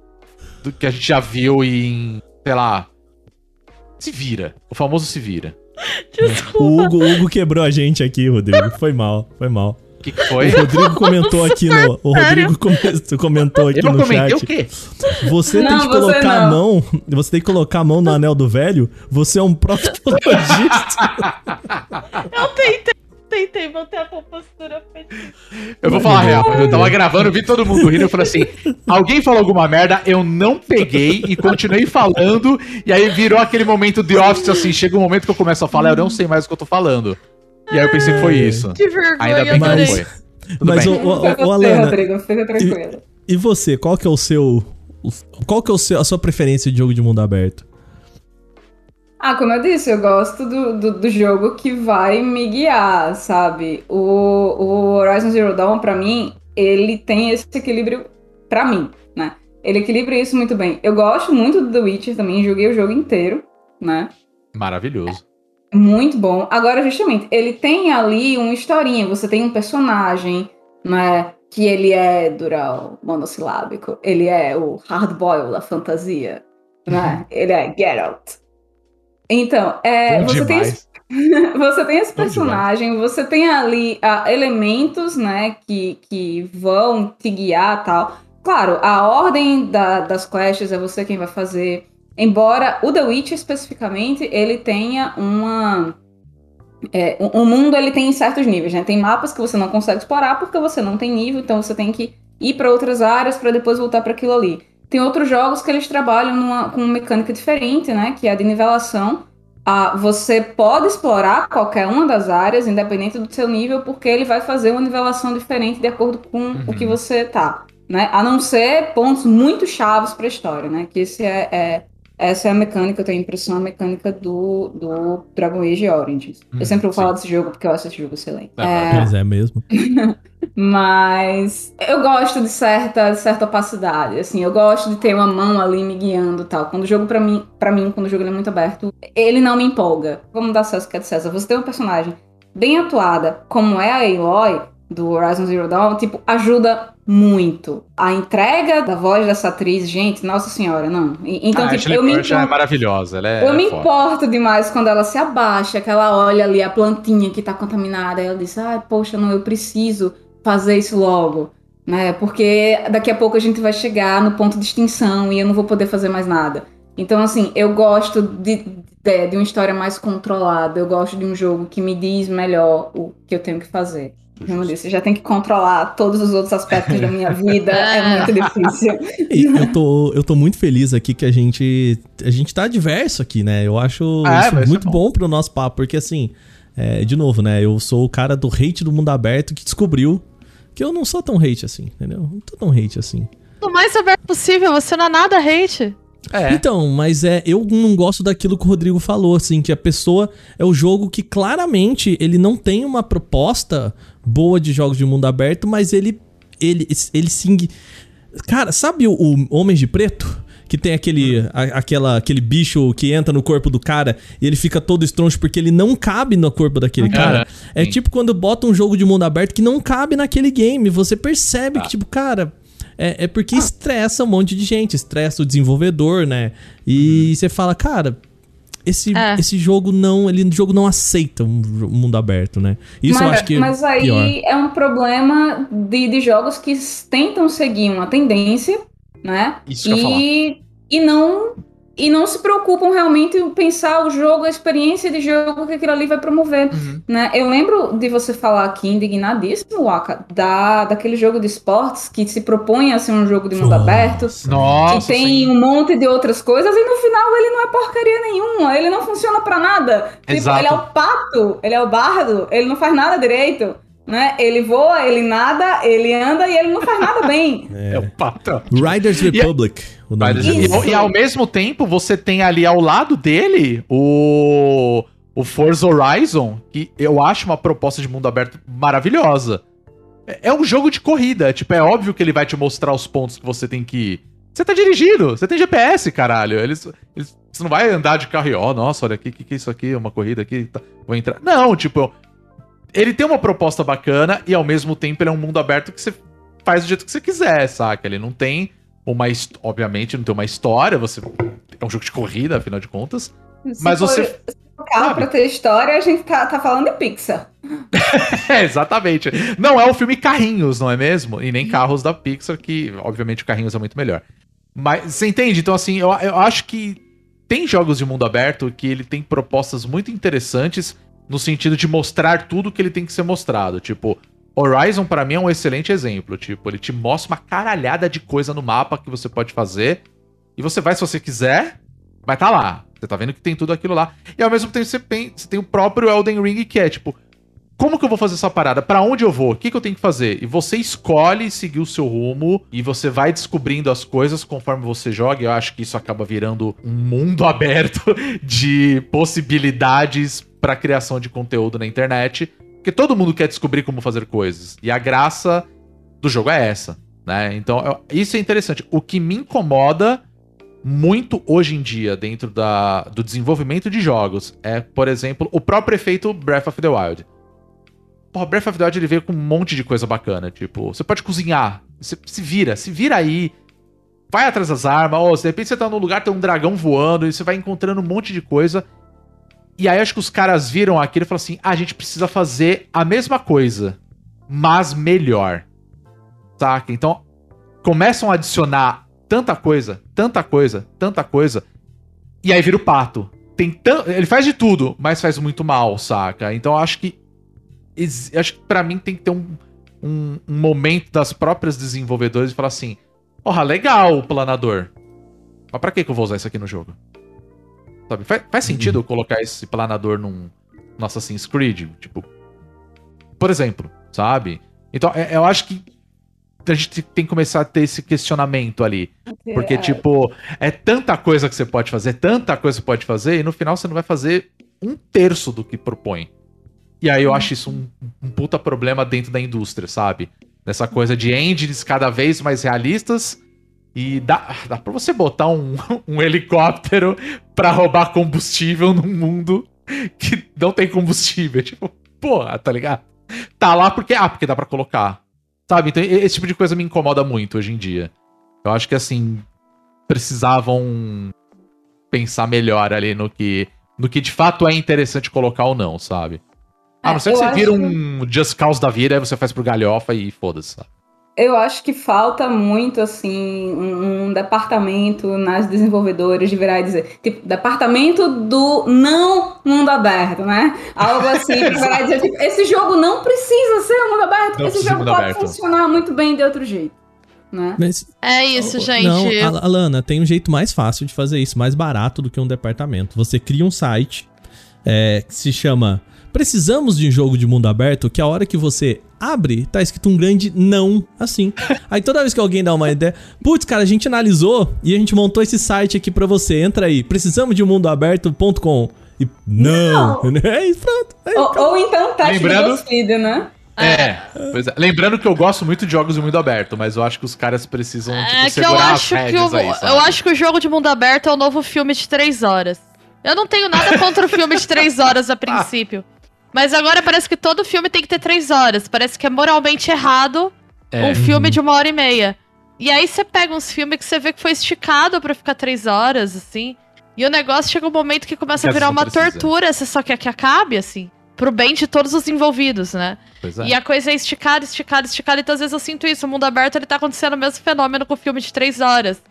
Do que a gente já viu em sei lá, se vira. O famoso se vira. O Hugo, o Hugo quebrou a gente aqui, Rodrigo. Foi mal, foi mal. O que, que foi? O Rodrigo comentou aqui no. O Rodrigo come- comentou aqui Eu não no comentei chat. o quê? Você tem Não, que você colocar a não. mão. Você tem que colocar a mão no anel do velho. Você é um proctologista. Eu tentei, tentei manter a compostura. Eu vou falar a real. Eu tava gravando, vi todo mundo rindo. Eu falei assim: alguém falou alguma merda, eu não peguei e continuei falando. E aí virou aquele momento de office assim. Chega um momento que eu começo a falar, eu não sei mais o que eu tô falando. E aí eu pensei que foi isso. Que vergonha, Ainda bem que não foi. Tudo Mas, bem. Fica ô, você, Alana, Rodrigo, fica tranquilo. e você? Qual que é o seu. Qual que é o seu, a sua preferência de jogo de mundo aberto? Ah, como eu disse, eu gosto do, do, do jogo que vai me guiar, sabe? O, o Horizon Zero Dawn, pra mim, ele tem esse equilíbrio pra mim, né? Ele equilibra isso muito bem. Eu gosto muito do The Witcher também, joguei o jogo inteiro, né? Maravilhoso. Muito bom. Agora, justamente, ele tem ali uma historinha. Você tem um personagem, né? Que ele é dural, monossilábico. Ele é o hardboil da fantasia, né? ele é Geralt. Então, é, você, tem esse, você tem esse personagem, você tem ali ah, elementos, né? Que, que vão te guiar tal. Claro, a ordem da- das quests é você quem vai fazer. Embora o The Witch especificamente ele tenha uma é, o mundo ele tem certos níveis, né? Tem mapas que você não consegue explorar porque você não tem nível, então você tem que ir para outras áreas para depois voltar para aquilo ali. Tem outros jogos que eles trabalham numa, com uma mecânica diferente, né? Que é a de nivelação. Ah, você pode explorar qualquer uma das áreas, independente do seu nível, porque ele vai fazer uma nivelação diferente de acordo com o que você tá, né? A não ser pontos muito chaves para a história, né? Que esse é, é- essa é a mecânica, eu tenho a impressão, a mecânica do, do Dragon Age Origins. Hum, eu sempre vou sim. falar desse jogo porque eu acho esse jogo excelente. É, É, Mas é mesmo. mas eu gosto de certa, certa opacidade, assim, eu gosto de ter uma mão ali me guiando e tal. Quando o jogo, pra mim, pra mim, quando o jogo ele é muito aberto, ele não me empolga. Vamos dar César que é de César. Você tem uma personagem bem atuada, como é a Aloy, do Horizon Zero Dawn, tipo, ajuda muito. A entrega da voz dessa atriz, gente, nossa senhora, não. Então, a tipo, Ashley eu me é importo- maravilhosa. Ela é, eu me foda. importo demais quando ela se abaixa, que ela olha ali a plantinha que tá contaminada, e ela diz, ai, poxa, não, eu preciso fazer isso logo, né? Porque daqui a pouco a gente vai chegar no ponto de extinção e eu não vou poder fazer mais nada. Então, assim, eu gosto de, de, de uma história mais controlada, eu gosto de um jogo que me diz melhor o que eu tenho que fazer. Como eu disse, já tem que controlar todos os outros aspectos da minha vida, é muito difícil. E eu tô, eu tô muito feliz aqui que a gente. A gente tá diverso aqui, né? Eu acho É, isso muito bom. bom. pro nosso papo, porque assim, é, de novo, né? Eu sou o cara do hate do mundo aberto que descobriu que eu não sou tão hate assim, entendeu? Não tô tão hate assim. O mais aberto possível, você não é nada hate. É. Então, mas é, eu não gosto daquilo que o Rodrigo falou, assim, que a pessoa é o jogo que claramente ele não tem uma proposta boa de jogos de mundo aberto, mas ele ele ele sim. Cara, sabe o, o Homens de Preto? Que tem aquele, a- aquela, aquele bicho que entra no corpo do cara e ele fica todo estroncho porque ele não cabe no corpo daquele cara. É sim. tipo quando bota um jogo de mundo aberto que não cabe naquele game. Você percebe que, tipo, cara, é, é porque estressa um monte de gente, estressa o desenvolvedor, né? E você fala, cara, esse, É. esse jogo não, ele o jogo não aceita um, jo- um mundo aberto, né? Isso mas, eu acho que mas é aí pior. é um problema de, de jogos que tentam seguir uma tendência, né? Isso e, e não e não se preocupam realmente em pensar o jogo, a experiência de jogo que aquilo ali vai promover. Uhum. Né? Eu lembro de você falar aqui, indignadíssimo, Waka, da, daquele jogo de esportes que se propõe a ser um jogo de mundo Nossa. aberto. Nossa, que tem sim. um monte de outras coisas e no final ele não é porcaria nenhuma, ele não funciona pra nada. Tipo, Exato. ele é o pato, ele é o bardo, ele não faz nada direito, né? Ele voa, ele nada, ele anda e ele não faz nada bem. É o patrão. Riders Republic. o nome Mas, do e, jogo. e ao mesmo tempo, você tem ali ao lado dele o, o Forza Horizon, que eu acho uma proposta de mundo aberto maravilhosa. É, é um jogo de corrida, tipo, é óbvio que ele vai te mostrar os pontos que você tem que ir. Você tá dirigindo, você tem GPS, caralho. Eles, eles- você não vai andar de carro e, ó, nossa, olha aqui, o que, que é isso aqui? Uma corrida aqui, tá, vou entrar. Não, tipo, ele tem uma proposta bacana e ao mesmo tempo ele é um mundo aberto que você faz do jeito que você quiser, saca? Ele não tem uma. Obviamente, não tem uma história, você. é um jogo de corrida, afinal de contas. Se Mas for- você- Se for carro sabe? pra ter história, a gente tá, tá falando de Pixar. É, exatamente. Não é o filme Carrinhos, não é mesmo? E nem Carros da Pixar, que obviamente o Carrinhos é muito melhor. Mas você entende? Então, assim, eu, eu acho que tem jogos de mundo aberto que ele tem propostas muito interessantes no sentido de mostrar tudo que ele tem que ser mostrado. Tipo, Horizon pra mim é um excelente exemplo. Tipo, ele te mostra uma caralhada de coisa no mapa que você pode fazer. E você vai se você quiser, vai tá lá. Você tá vendo que tem tudo aquilo lá. E ao mesmo tempo você tem, você tem o próprio Elden Ring que é tipo, como que eu vou fazer essa parada? Pra onde eu vou? O que, que eu tenho que fazer? E você escolhe seguir o seu rumo e você vai descobrindo as coisas conforme você joga. Eu acho que isso acaba virando um mundo aberto de possibilidades pra criação de conteúdo na internet. Porque todo mundo quer descobrir como fazer coisas. E a graça do jogo é essa, né? Então, eu- isso é interessante. O que me incomoda muito hoje em dia dentro da, do desenvolvimento de jogos é, por exemplo, o próprio efeito Breath of the Wild. Pô, Breath of the Wild ele veio com um monte de coisa bacana. Tipo, você pode cozinhar. Você se vira, se vira aí. Vai atrás das armas. Ou de repente você tá num lugar, tem um dragão voando. E você vai encontrando um monte de coisa. E aí acho que os caras viram aquilo e falaram assim: ah, a gente precisa fazer a mesma coisa, mas melhor. Saca? Então, começam a adicionar tanta coisa, tanta coisa, tanta coisa. E aí vira o pato. Tem. Ele faz de tudo, mas faz muito mal, saca? Então acho que. Acho que pra mim tem que ter um, um, um momento das próprias desenvolvedoras e falar assim: Porra, legal o planador. Mas pra que, que eu vou usar isso aqui no jogo? Sabe? Faz, faz sentido eu colocar esse planador num, no Assassin's Creed? Tipo. Por exemplo, sabe? Então é- eu acho que a gente tem que começar a ter esse questionamento ali. Porque, É, tipo, é tanta coisa que você pode fazer, tanta coisa que você pode fazer, e no final você não vai fazer um terço do que propõe. E aí eu acho isso um, um puta problema dentro da indústria, sabe? Nessa coisa de engines cada vez mais realistas. E dá, dá pra você botar um, um helicóptero pra roubar combustível num mundo que não tem combustível. Tipo, porra, tá ligado? Tá lá porque. Ah, porque dá pra colocar. Sabe? Então, esse tipo de coisa me incomoda muito hoje em dia. Eu acho que, assim, precisavam pensar melhor ali no que, no que de fato é interessante colocar ou não, sabe? A É, não ser que eu você vira um Just Cause da vida, aí você faz pro galhofa e foda-se. sabe? Eu acho que falta muito, assim, um, um departamento nas desenvolvedoras de virar e dizer, tipo, departamento do não mundo aberto, né? Algo assim, que virar e dizer, tipo, esse jogo não precisa ser um mundo aberto, Não esse jogo pode aberto. funcionar muito bem de outro jeito, né? Mas, É isso, gente. Não, Al- Alana, tem um jeito mais fácil de fazer isso, mais barato do que um departamento. Você cria um site é, que se chama Precisamos de um jogo de mundo aberto, que a hora que você abre, tá escrito um grande não, assim. Aí toda vez que alguém dá uma ideia, putz, cara, a gente analisou e a gente montou esse site aqui pra você. Entra aí, precisamos de um mundo aberto.com. E não! É isso, pronto. Aí, Ou, ou então teste Lembrando- do BuzzFeed, né? É, pois é. Lembrando que eu gosto muito de jogos de mundo aberto, mas eu acho que os caras precisam tipo, É que eu segurar as acho que, rédeas o, aí, sabe? eu acho que o jogo de mundo aberto é o novo filme de três horas. Eu não tenho nada contra o filme de três horas a princípio. Mas agora parece que todo filme tem que ter três horas. Parece que é moralmente errado É. um filme de uma hora e meia. E aí você pega uns filmes que você vê que foi esticado pra ficar três horas, assim. E o negócio chega um momento que começa Que a virar uma precisa. tortura, você só quer que acabe, assim. Pro bem de todos os envolvidos, né? É. E a coisa é esticada, esticada, esticada. Então, às vezes eu sinto isso. O mundo aberto, ele tá acontecendo o mesmo fenômeno com o filme de três horas.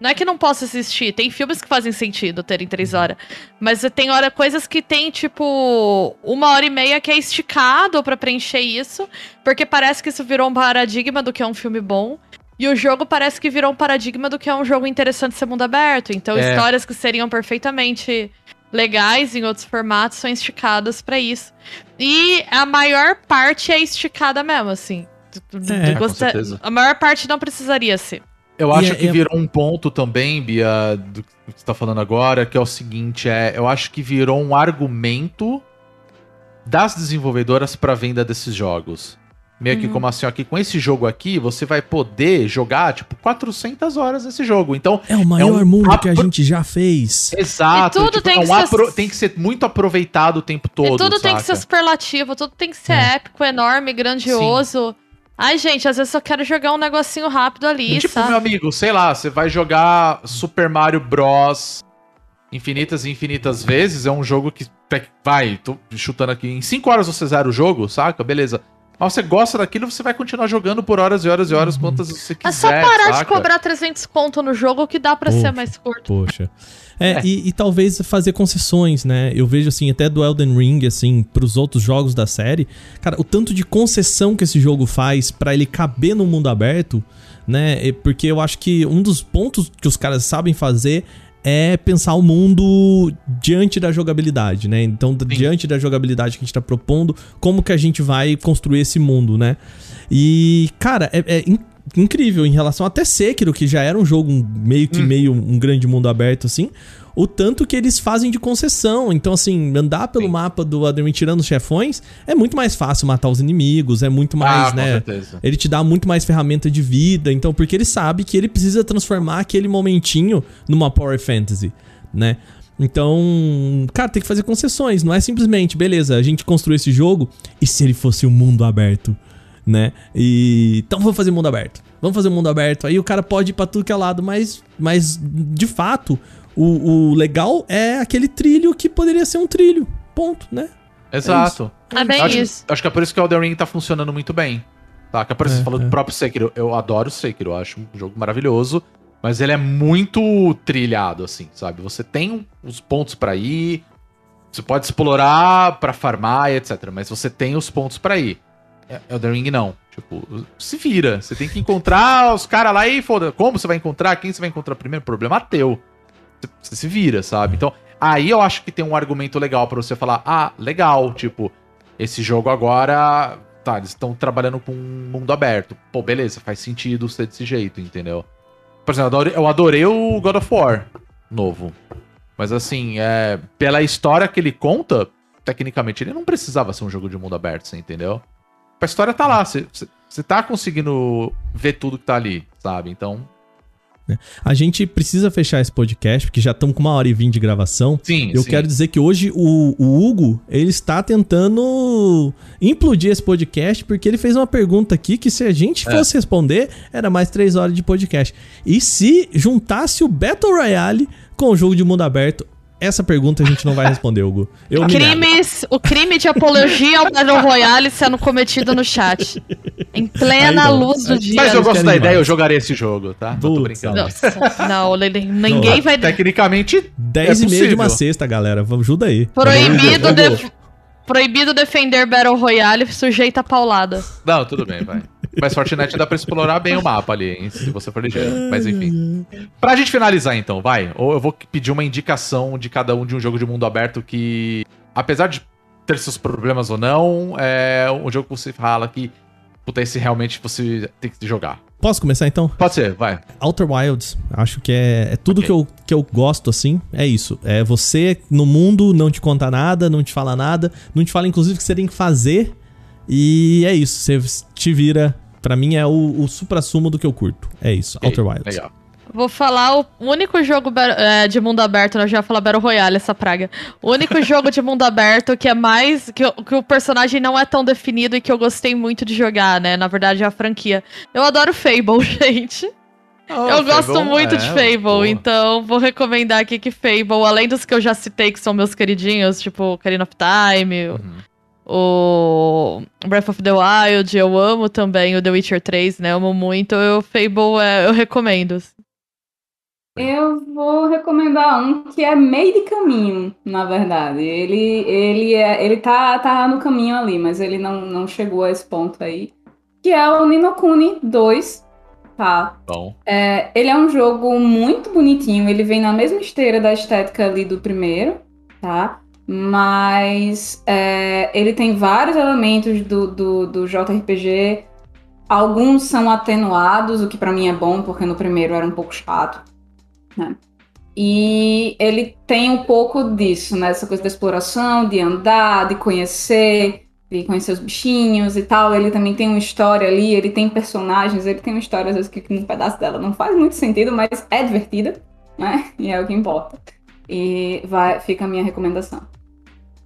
Não é que não possa existir. Tem filmes que fazem sentido terem três horas. Mas tem hora, coisas que tem, tipo, uma hora e meia que é esticado pra preencher isso. Porque parece que isso virou um paradigma do que é um filme bom. E o jogo parece que virou um paradigma do que é um jogo interessante ser mundo aberto. Então, É. histórias que seriam perfeitamente legais em outros formatos são esticadas pra isso. E a maior parte é esticada mesmo, assim. É, gosta-. A maior parte não precisaria ser. Eu acho é- que é- virou um ponto também, Bia, do que você tá falando agora, que é o seguinte, é, eu acho que virou um argumento das desenvolvedoras para venda desses jogos. Meio que como assim, ó, que com esse jogo aqui, você vai poder jogar, tipo, 400 horas nesse jogo. Então, É o maior um mundo que a apro- gente já fez. exato, E tudo tipo, tem é que um ser- apro- tem que ser muito aproveitado o tempo todo, e tudo tem que ser saca? superlativo, tudo tem que ser É. épico, enorme, grandioso. Ai, gente, às vezes eu quero jogar um negocinho rápido ali, Tipo, sabe? meu amigo, sei lá, você vai jogar Super Mario Bros. infinitas e infinitas vezes, é um jogo que vai, tô chutando aqui, em 5 horas você zera o jogo, saca? Beleza. Mas você gosta daquilo, você vai continuar jogando por horas e horas e horas, quantas você quiser. É só parar de saca? cobrar 300 conto no jogo que dá pra ser mais curto. Poxa. É, E, e talvez fazer concessões, né? Eu vejo, assim, até do Elden Ring, assim, pros outros jogos da série. Cara, o tanto de concessão que esse jogo faz pra ele caber no mundo aberto, né? É Porque eu acho que um dos pontos que os caras sabem fazer é pensar o mundo diante da jogabilidade, né? Então, diante da jogabilidade que a gente tá propondo, como que a gente vai construir esse mundo, né? E, cara, é, é incrível em relação até Sekiro, que já era um jogo meio que meio um grande mundo aberto, assim. O tanto que eles fazem de concessão. Então, assim, andar pelo mapa do Elden tirando os chefões é muito mais fácil matar os inimigos, é muito mais, Ah, né? certeza. Ele te dá muito mais ferramenta de vida, então, porque ele sabe que ele precisa transformar aquele momentinho numa Power Fantasy, né? Então, cara, tem que fazer concessões, não é simplesmente, beleza, a gente construiu esse jogo, e se ele fosse um mundo aberto, né? E então vamos fazer mundo aberto. Vamos fazer mundo aberto. Aí o cara pode ir pra tudo que é lado, mas mas de fato, o, o legal é aquele trilho que poderia ser um trilho. Ponto, né? Exato. É bem acho, isso. acho que é por isso que o Elden Ring tá funcionando muito bem. Tá? Que é por isso que É, você falou é. do próprio Sekiro. Eu adoro o Sekiro, eu acho um jogo maravilhoso. Mas ele é muito trilhado, assim, sabe? Você tem os pontos pra ir, você pode explorar pra farmar e etc. Mas você tem os pontos pra ir. É- Elden Ring não. Tipo, se vira. Você tem que encontrar os caras lá e foda. Como você vai encontrar? Quem você vai encontrar primeiro? Problema teu. Você, se vira, sabe? Então, aí eu acho que tem um argumento legal pra você falar: ah, legal, tipo, esse jogo agora. Tá, eles estão trabalhando com um mundo aberto. Pô, beleza, faz sentido ser desse jeito, entendeu? Por exemplo, eu adorei, eu adorei o God of War novo. Mas assim, é, pela história que ele conta, tecnicamente ele não precisava ser um jogo de mundo aberto, você entendeu? A história tá lá, você, tá conseguindo ver tudo que tá ali, sabe? Então, A gente precisa fechar esse podcast, porque já estamos com uma hora e vinte de gravação. sim, Eu sim. quero dizer que hoje o, o Hugo, ele está tentando implodir esse podcast, porque ele fez uma pergunta aqui que se a gente É. fosse responder, era mais três horas de podcast. E se juntasse o Battle Royale com o jogo de mundo aberto? Essa pergunta a gente não vai responder, Hugo. Eu. Crimes, o crime de apologia ao Battle Royale sendo cometido no chat. Em plena Aí não. luz do dia. Mas eu gosto da ideia, mais. eu jogaria esse jogo, tá? Não tô brincando. Nossa, não, ninguém vai. Tecnicamente, 10 é e meia de uma sexta, galera. Vamos, ajuda aí. Proibido, def- proibido defender Battle Royale sujeita a paulada. Não, tudo bem, vai. Mas Fortnite dá pra explorar bem o mapa ali, hein, se você for ligeiro. Mas enfim. Pra gente finalizar então, vai. Ou eu vou pedir uma indicação de cada um de um jogo de mundo aberto que, apesar de ter seus problemas ou não, é um jogo que você fala que, puta, esse realmente você tem que jogar. Posso começar então? Pode ser, vai. Outer Wilds, acho que é, é tudo Ok. que, eu, que eu gosto, assim. É isso. É você no mundo, não te conta nada, não te fala nada, não te fala, inclusive, o que você tem que fazer. E é isso. Você te vira. Pra mim é o, o supra-sumo do que eu curto. É isso. Outer Wilds. Legal. Vou falar o único jogo é, de mundo aberto, eu já ia falar Battle Royale, essa praga. O único jogo de mundo aberto que é mais. Que, o- que o personagem não é tão definido e que eu gostei muito de jogar, né? Na verdade, é a franquia. Eu adoro Fable, gente. eu gosto muito de Fable, então vou recomendar aqui que Fable, além dos que eu já citei, que são meus queridinhos, tipo Ocarina of Time, Uhum. O Breath of the Wild, eu amo também o The Witcher 3, né? Amo muito. Eu, Fable, é, eu recomendo. Eu vou recomendar um que é meio de caminho, na verdade. Ele, ele, é, ele tá, tá no caminho ali, mas ele não, não chegou a esse ponto aí. Que é o Ninokuni 2, tá? Bom. É, ele é um jogo muito bonitinho, ele vem na mesma esteira da estética ali do primeiro, tá? Mas é, ele tem vários elementos do, do, do JRPG. Alguns são atenuados, o que pra mim é bom, porque no primeiro era um pouco chato. Né? E ele tem um pouco disso, né? Essa coisa da exploração, de andar, de conhecer, de conhecer os bichinhos e tal. Ele também tem uma história ali, ele tem personagens, ele tem uma história, às vezes, que um pedaço dela não faz muito sentido, mas é divertida, né? E é o que importa. E vai, fica a minha recomendação.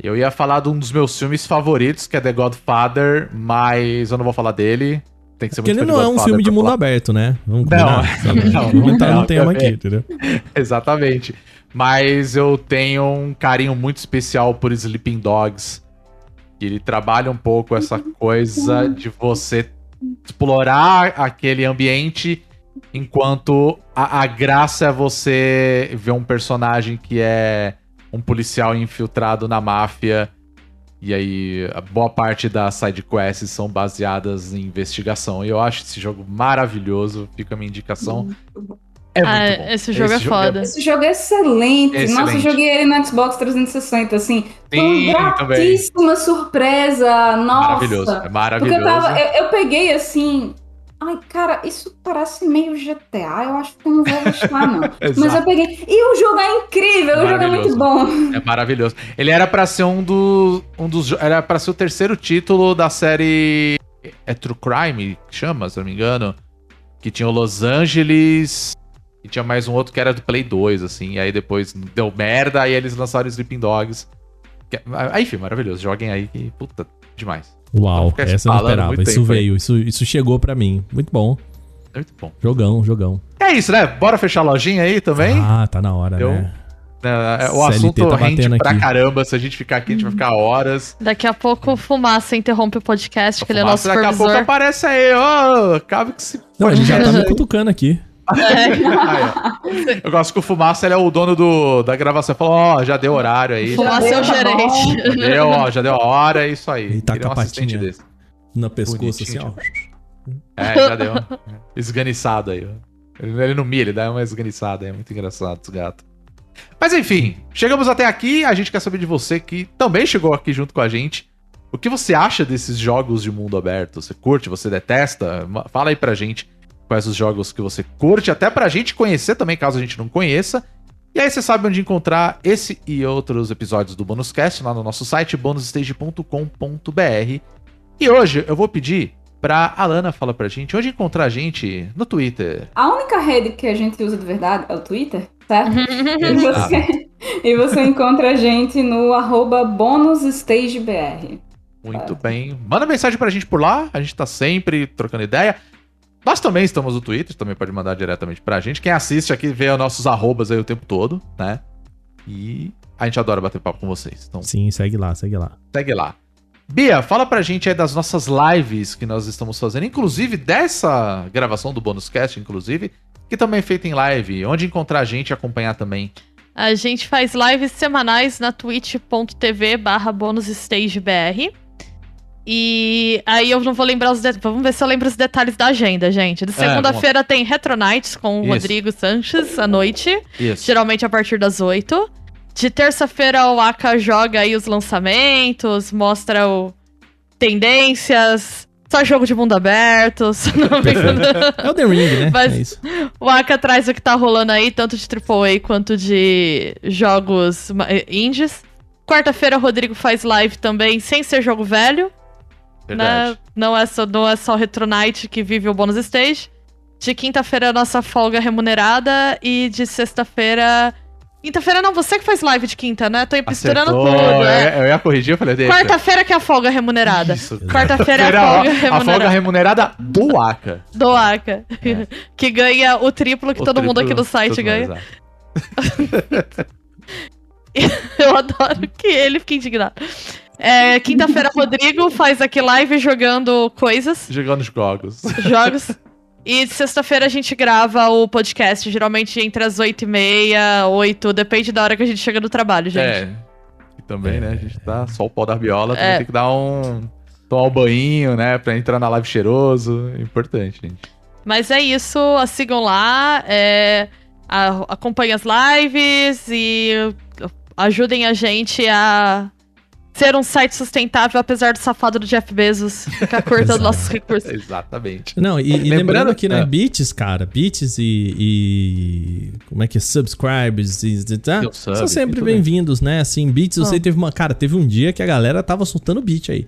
Eu ia falar de um dos meus filmes favoritos, que é The Godfather, mas eu não vou falar dele. tem que ser Porque muito ele não é um filme de mundo falar. aberto, né? Vamos Não, combinar, sabe? não, entrar não, no tema aqui, entendeu? Exatamente. Mas eu tenho um carinho muito especial por Sleeping Dogs. Que ele trabalha um pouco essa coisa de você explorar aquele ambiente enquanto a, a graça é você ver um personagem que é um policial infiltrado na máfia. E aí, a boa parte das side quests são baseadas em investigação. E eu acho esse jogo maravilhoso. Fica a minha indicação. É muito Ah, bom. esse jogo é foda. Esse jogo é excelente. Excelente. Nossa, eu joguei ele no Xbox 360, assim. Foi Sim, uma também. gratíssima surpresa. Nossa. Maravilhoso. É Porque maravilhoso. eu tava. Eu, eu peguei assim. Ai, cara, isso parece meio GTA. Eu acho que eu não vou gostar, não. Mas eu peguei. E o jogo é incrível, o jogo é muito bom. É maravilhoso. Ele era pra ser um, do, um dos. Era pra ser o terceiro título da série. É True Crime, que chama, se não me engano. Que tinha o Los Angeles. E tinha mais um outro que era do Play 2, assim. E aí depois deu merda, aí eles lançaram Sleeping Dogs. Que, aí, enfim, maravilhoso. Joguem aí que. Puta, demais. Uau, ficar essa eu não esperava. Isso tempo aí. veio, isso, isso chegou pra mim. Muito bom. É muito bom. Jogão, jogão. É isso, né? Bora fechar a lojinha aí também? Ah, tá na hora, Eu- né? É, o CLT assunto tá rende batendo pra aqui. caramba. Se a gente ficar aqui, a gente vai ficar horas. Daqui a pouco o Fumaça interrompe o podcast, que ele é nosso Daqui a pouco supervisor. aparece aí, ó. Cabe que se. Não, ele já tá me cutucando aqui. Ó. Eu gosto que o Fumaça ele é o dono do, da gravação. Falou, ó, já deu horário aí. Já, Fumaça é o gerente. deu, ó, já deu a hora, é isso aí. Ele tá com a patinha. desse. Na pescoço, assim, ó. É, já deu. Esganiçado aí. Ele, ele não milha, ele dá uma esganiçada, é muito engraçado esse gato. Mas enfim, chegamos até aqui. A gente quer saber de você que também chegou aqui junto com a gente. O que você acha desses jogos de mundo aberto? Você curte, você detesta? Fala aí pra gente quais os jogos que você curte, até pra gente conhecer também, caso a gente não conheça. E aí você sabe onde encontrar esse e outros episódios do Bonus Cast lá no nosso site bonusstage.com.br. E hoje eu vou pedir pra Alana falar pra gente onde encontrar a gente no Twitter. A única rede que a gente usa de verdade é o Twitter, certo? e, Exato. você, e você encontra a gente no arroba bonusstagebr. Muito bem. Manda mensagem pra gente por lá. A gente tá sempre trocando ideia. Nós também estamos no Twitter, também pode mandar diretamente pra gente. Quem assiste aqui vê os nossos arrobas aí o tempo todo, né? E a gente adora bater papo com vocês. Então Sim, segue lá, segue lá. segue lá. Bia, fala pra gente aí das nossas lives que nós estamos fazendo, inclusive dessa gravação do Bônus Cast, inclusive, que também é feita em live. Onde encontrar a gente e acompanhar também. A gente faz lives semanais na twitch.tv barra bonusstagebr. E aí eu não vou lembrar os detalhes. Vamos ver se eu lembro os detalhes da agenda, gente. De segunda-feira tem Retro Nights com o. Rodrigo Sanches à noite. Isso. Geralmente a partir das 8. De terça-feira o Aka joga aí os lançamentos, mostra o tendências, só jogo de mundo aberto. É o The Ring, né? Mas- É o Aka traz o que tá rolando aí, tanto de AAA quanto de jogos eh, indies. Quarta-feira o Rodrigo faz live também, sem ser jogo velho. Verdade. Né? Não, é só, não é só o Retro Night que vive o bônus stage. De quinta-feira, a nossa folga remunerada. E de sexta-feira. Quinta-feira não, você que faz live de quinta, né? Tô misturando Acertou. tudo. É, É. Eu ia corrigir, eu falei. Quarta-feira que é a folga remunerada. Quarta-feira é a folga ó, A folga remunerada. remunerada do Aka. Do Aka. que ganha o triplo que O todo mundo triplo- aqui no site ganha. Eu adoro que ele fique indignado. É, Quinta-feira, Rodrigo faz aqui live jogando coisas, Jogando os jogos. jogos. E sexta-feira a gente grava o podcast, geralmente entre as 8 e meia, 8, depende da hora que a gente chega no trabalho, gente. É. E também, né? A gente tá só o pau da viola, também É. tem que dar um. tomar um banho, né? Pra entrar na live cheiroso. É importante, gente. Mas é isso, a sigam lá, é, a- acompanhem as lives e ajudem a gente a ser um site sustentável, apesar do safado do Jeff Bezos ficar cortando nossos recursos. Exatamente. Não, e, e Lembrando- lembrando que, né, Ah. bits, cara, bits e, e- Como é que é? Subscribers e. e- tá? Sub, São sempre bem-vindos, né? Assim, bits, eu Ah. sei, teve uma. Cara, teve um dia que a galera tava soltando bit aí.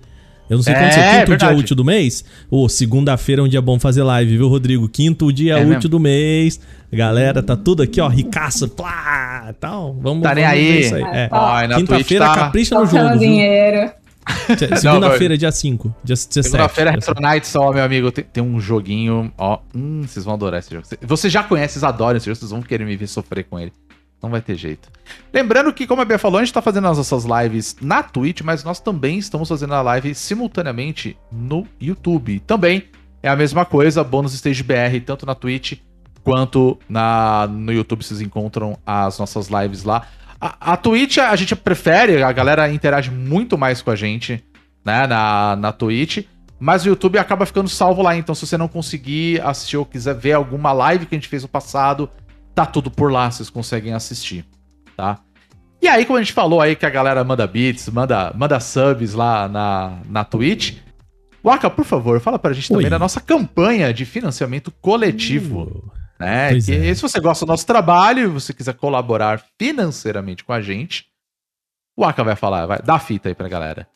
Eu não sei É, quando é o quinto verdade. dia útil do mês. Ô, segunda-feira é um dia bom fazer live, viu, Rodrigo? Quinto dia É útil mesmo? do mês. Galera, tá tudo aqui, ó, ricaça, plá, tal. Vamos, Tá nem vamos ver aí. isso aí. É. Twitch Quinta-feira, tá- capricha no Tocando jogo, viu? dinheiro. Segunda-feira, dia 5. Dia 17. Segunda-feira, dia Retro Nights, ó, meu amigo, tem, tem um joguinho, ó. Hum, vocês vão adorar esse jogo. Você já conhece, vocês adoram esse jogo, vocês vão querer me ver sofrer com ele. Não vai ter jeito. Lembrando que, como a Bia falou, a gente tá fazendo as nossas lives na Twitch, mas nós também estamos fazendo a live simultaneamente no YouTube. Também é a mesma coisa, bônus stage BR, tanto na Twitch quanto na, no YouTube vocês encontram as nossas lives lá. A, a Twitch a gente prefere, a galera interage muito mais com a gente, né, na, na Twitch. Mas o YouTube acaba ficando salvo lá, então se você não conseguir assistir ou quiser ver alguma live que a gente fez no passado, tá tudo por lá, vocês conseguem assistir, tá? E aí, como a gente falou aí que a galera manda bits, manda, manda subs lá na, na Twitch. Waka, por favor, fala pra gente também Oi. da nossa campanha de financiamento coletivo. Uh, né? Que, é. Se você gosta do nosso trabalho e você quiser colaborar financeiramente com a gente, o Waka vai falar, vai dar a fita aí pra galera.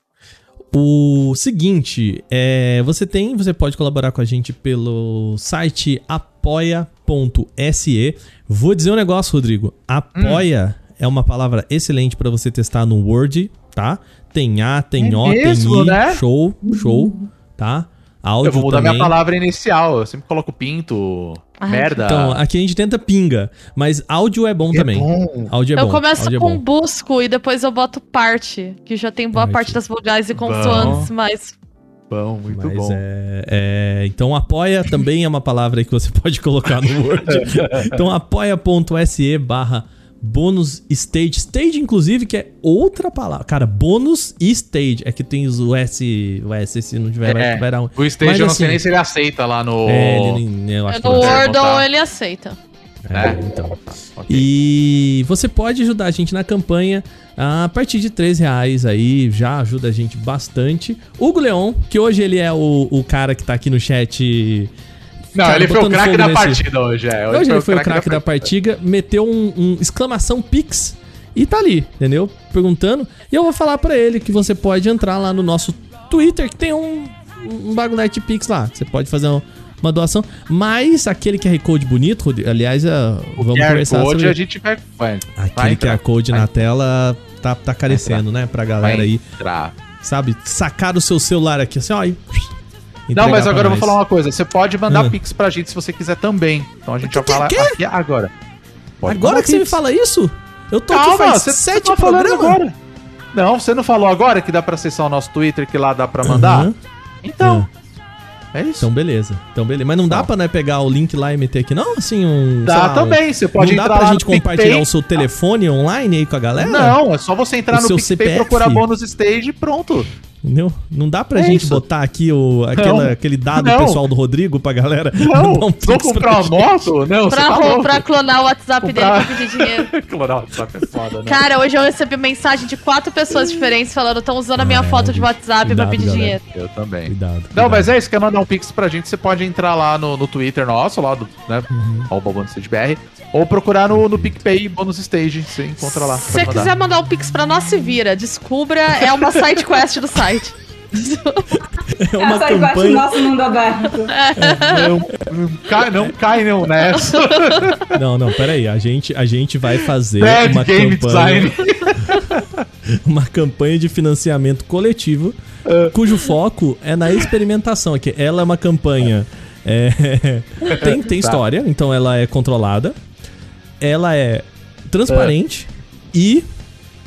O seguinte, é, você tem, você pode colaborar com a gente pelo site apoia.se. Vou dizer um negócio, Rodrigo. Apoia é uma palavra excelente pra você testar no Word, tá? Tem A, tem É O, mesmo, tem I, né? show, show, tá? Áudio Eu vou mudar também. minha palavra inicial. Eu sempre coloco pinto, merda. Então, aqui a gente tenta pinga, mas áudio é bom também. bom. Áudio é eu bom. começo áudio é com bom. busco e depois eu boto parte, que já tem boa Ai, parte das vogais e consoantes, mas Bom, muito Mas bom. é, é, Então apoia também é uma palavra aí que você pode colocar no Word. então apoia.se barra bônus stage. Stage, inclusive, que é outra palavra. Cara, bônus e stage. É que tem o S. O S, se não tiver, vai, É, vai dar um. O stage Mas eu não assim- sei nem se ele aceita lá no. É, ele, eu acho que no Wordle ele aceita. É, então. Ok. E você pode ajudar a gente na campanha a partir de 3 reais aí, já ajuda a gente bastante. Hugo Leon, que hoje ele é o, o cara que tá aqui no chat. Não, cara, ele foi o craque da nesse- partida hoje, é. Hoje ele foi o craque da partida, meteu um, um exclamação Pix e tá ali, entendeu? Perguntando. E eu vou falar pra ele que você pode entrar lá no nosso Twitter, que tem um, um bagulhete Pix lá. Você pode fazer um- uma doação. Mas aquele QR Code bonito, aliás, é, vamos QR conversar Code sobre... a gente vai. Vai, vai Aquele entrar, QR Code vai na tela tá, tá carecendo, né? Pra galera vai aí, entrar. sabe? Sacar o seu celular aqui, assim, ó. e Não, mas pra agora eu vou falar uma coisa. Você pode mandar Ah. Pix pra gente se você quiser também. Então a gente vai falar que? aqui agora. Pode Agora que você me Pix. fala isso? Eu tô aqui Calma, faz você sete tá falando programas. agora. Não, você não falou agora que dá pra acessar o nosso Twitter, que lá dá pra mandar? Uhum. Então, é isso. Então, beleza. Então, beleza. Mas não dá Tá. pra né, pegar o link lá e meter aqui, não? Assim, um. Dá lá, também, você pode não dá entrar pra lá gente no compartilhar o seu telefone online aí com a galera? Não, é só você entrar O no PicPay, CPF? procurar bônus stage e pronto. Entendeu? Não dá pra É gente isso. botar aqui o, aquela- Não. aquele dado Não. pessoal do Rodrigo pra galera? Não, mandar um vou comprar pra uma moto? Não, Pra, tá louco. pra clonar o WhatsApp Comprar- dele pra pedir dinheiro. Clonar o WhatsApp é foda, né? Cara, hoje eu recebi mensagem de quatro pessoas diferentes falando estão usando a minha Ah, foto de. WhatsApp pra Cuidado, pedir galera. dinheiro. Eu também. Cuidado. Não, cuidado. mas é isso, quer mandar um pix pra gente, você pode entrar lá no, no Twitter nosso, lá do, né, Uhum. arroba Bônus Stage BR, ou procurar no, no PicPay Bônus Stage, você encontra lá. Se você quiser mandar um pix pra nós, se vira. Descubra, é uma side quest do site. É uma Essa bate o campanha. nosso mundo aberto. Não, não cai, não cai não nessa. Não, não, peraí. A gente, a gente vai fazer Bad uma game campanha. design. uma campanha de financiamento coletivo, cujo foco é na experimentação. Aqui, ela é uma campanha. é, tem tem Tá. história, então ela é controlada. Ela é transparente e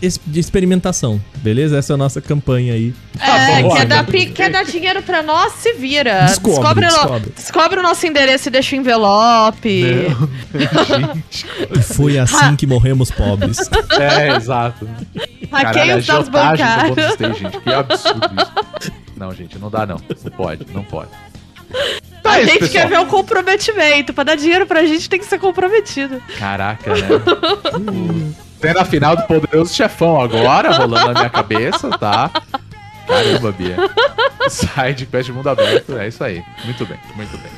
es- de experimentação. Beleza? Essa é a nossa campanha aí. É, bom, quer, olha. dar, pi- quer dar dinheiro pra nós, se vira. Descobre, o- descobre. descobre o nosso endereço e deixa o envelope. E foi assim que morremos pobres. É, exato. Hackeia os dados agiotagem do bancários. Gente. Que absurdo isso. Não, gente, não dá não. Não pode, não pode. Tá A isso, gente pessoal. quer ver o comprometimento. Pra dar dinheiro pra gente tem que ser comprometido. Caraca, né? Tem na final do Poderoso Chefão agora, rolando na minha cabeça, tá? Caramba, Bia. Side quest mundo aberto, é isso aí. Muito bem, muito bem.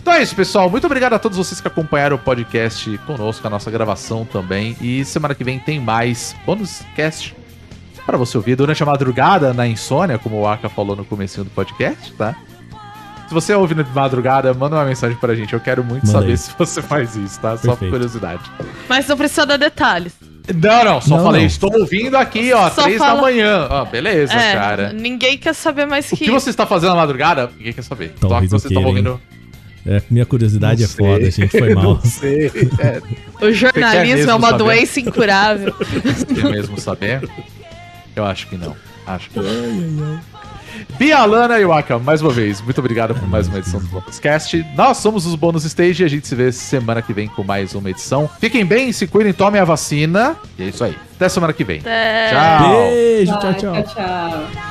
Então é isso, pessoal. Muito obrigado a todos vocês que acompanharam o podcast conosco, a nossa gravação também. E semana que vem tem mais bônus cast para você ouvir durante a madrugada, na insônia, como o Aka falou no comecinho do podcast, tá? Se você ouve de madrugada, manda uma mensagem pra gente. Eu quero muito Manda saber aí. se você faz isso, tá? Só por Perfeito. curiosidade. Mas não precisa dar detalhes. Não, não, só Não, falei, não. estou ouvindo aqui, ó, Só três da fala- manhã. Ó, beleza, É, cara. ninguém quer saber mais O que que você está fazendo na madrugada? Ninguém quer saber. Só Talvez que eu você estava queira, hein? ouvindo. É, minha curiosidade é Não sei. foda, gente. Foi mal. Não sei. É, o jornalismo mesmo é uma saber? doença incurável. quer mesmo saber? Eu acho que não. Acho que não. Bialana e Waka, mais uma vez, muito obrigado por mais uma edição do podcast. Nós somos os Bônus Stage e a gente se vê semana que vem com mais uma edição. Fiquem bem, se cuidem, tomem a vacina. E é isso aí. Até semana que vem. Até. Tchau. Beijo, tchau, tchau. tchau, tchau.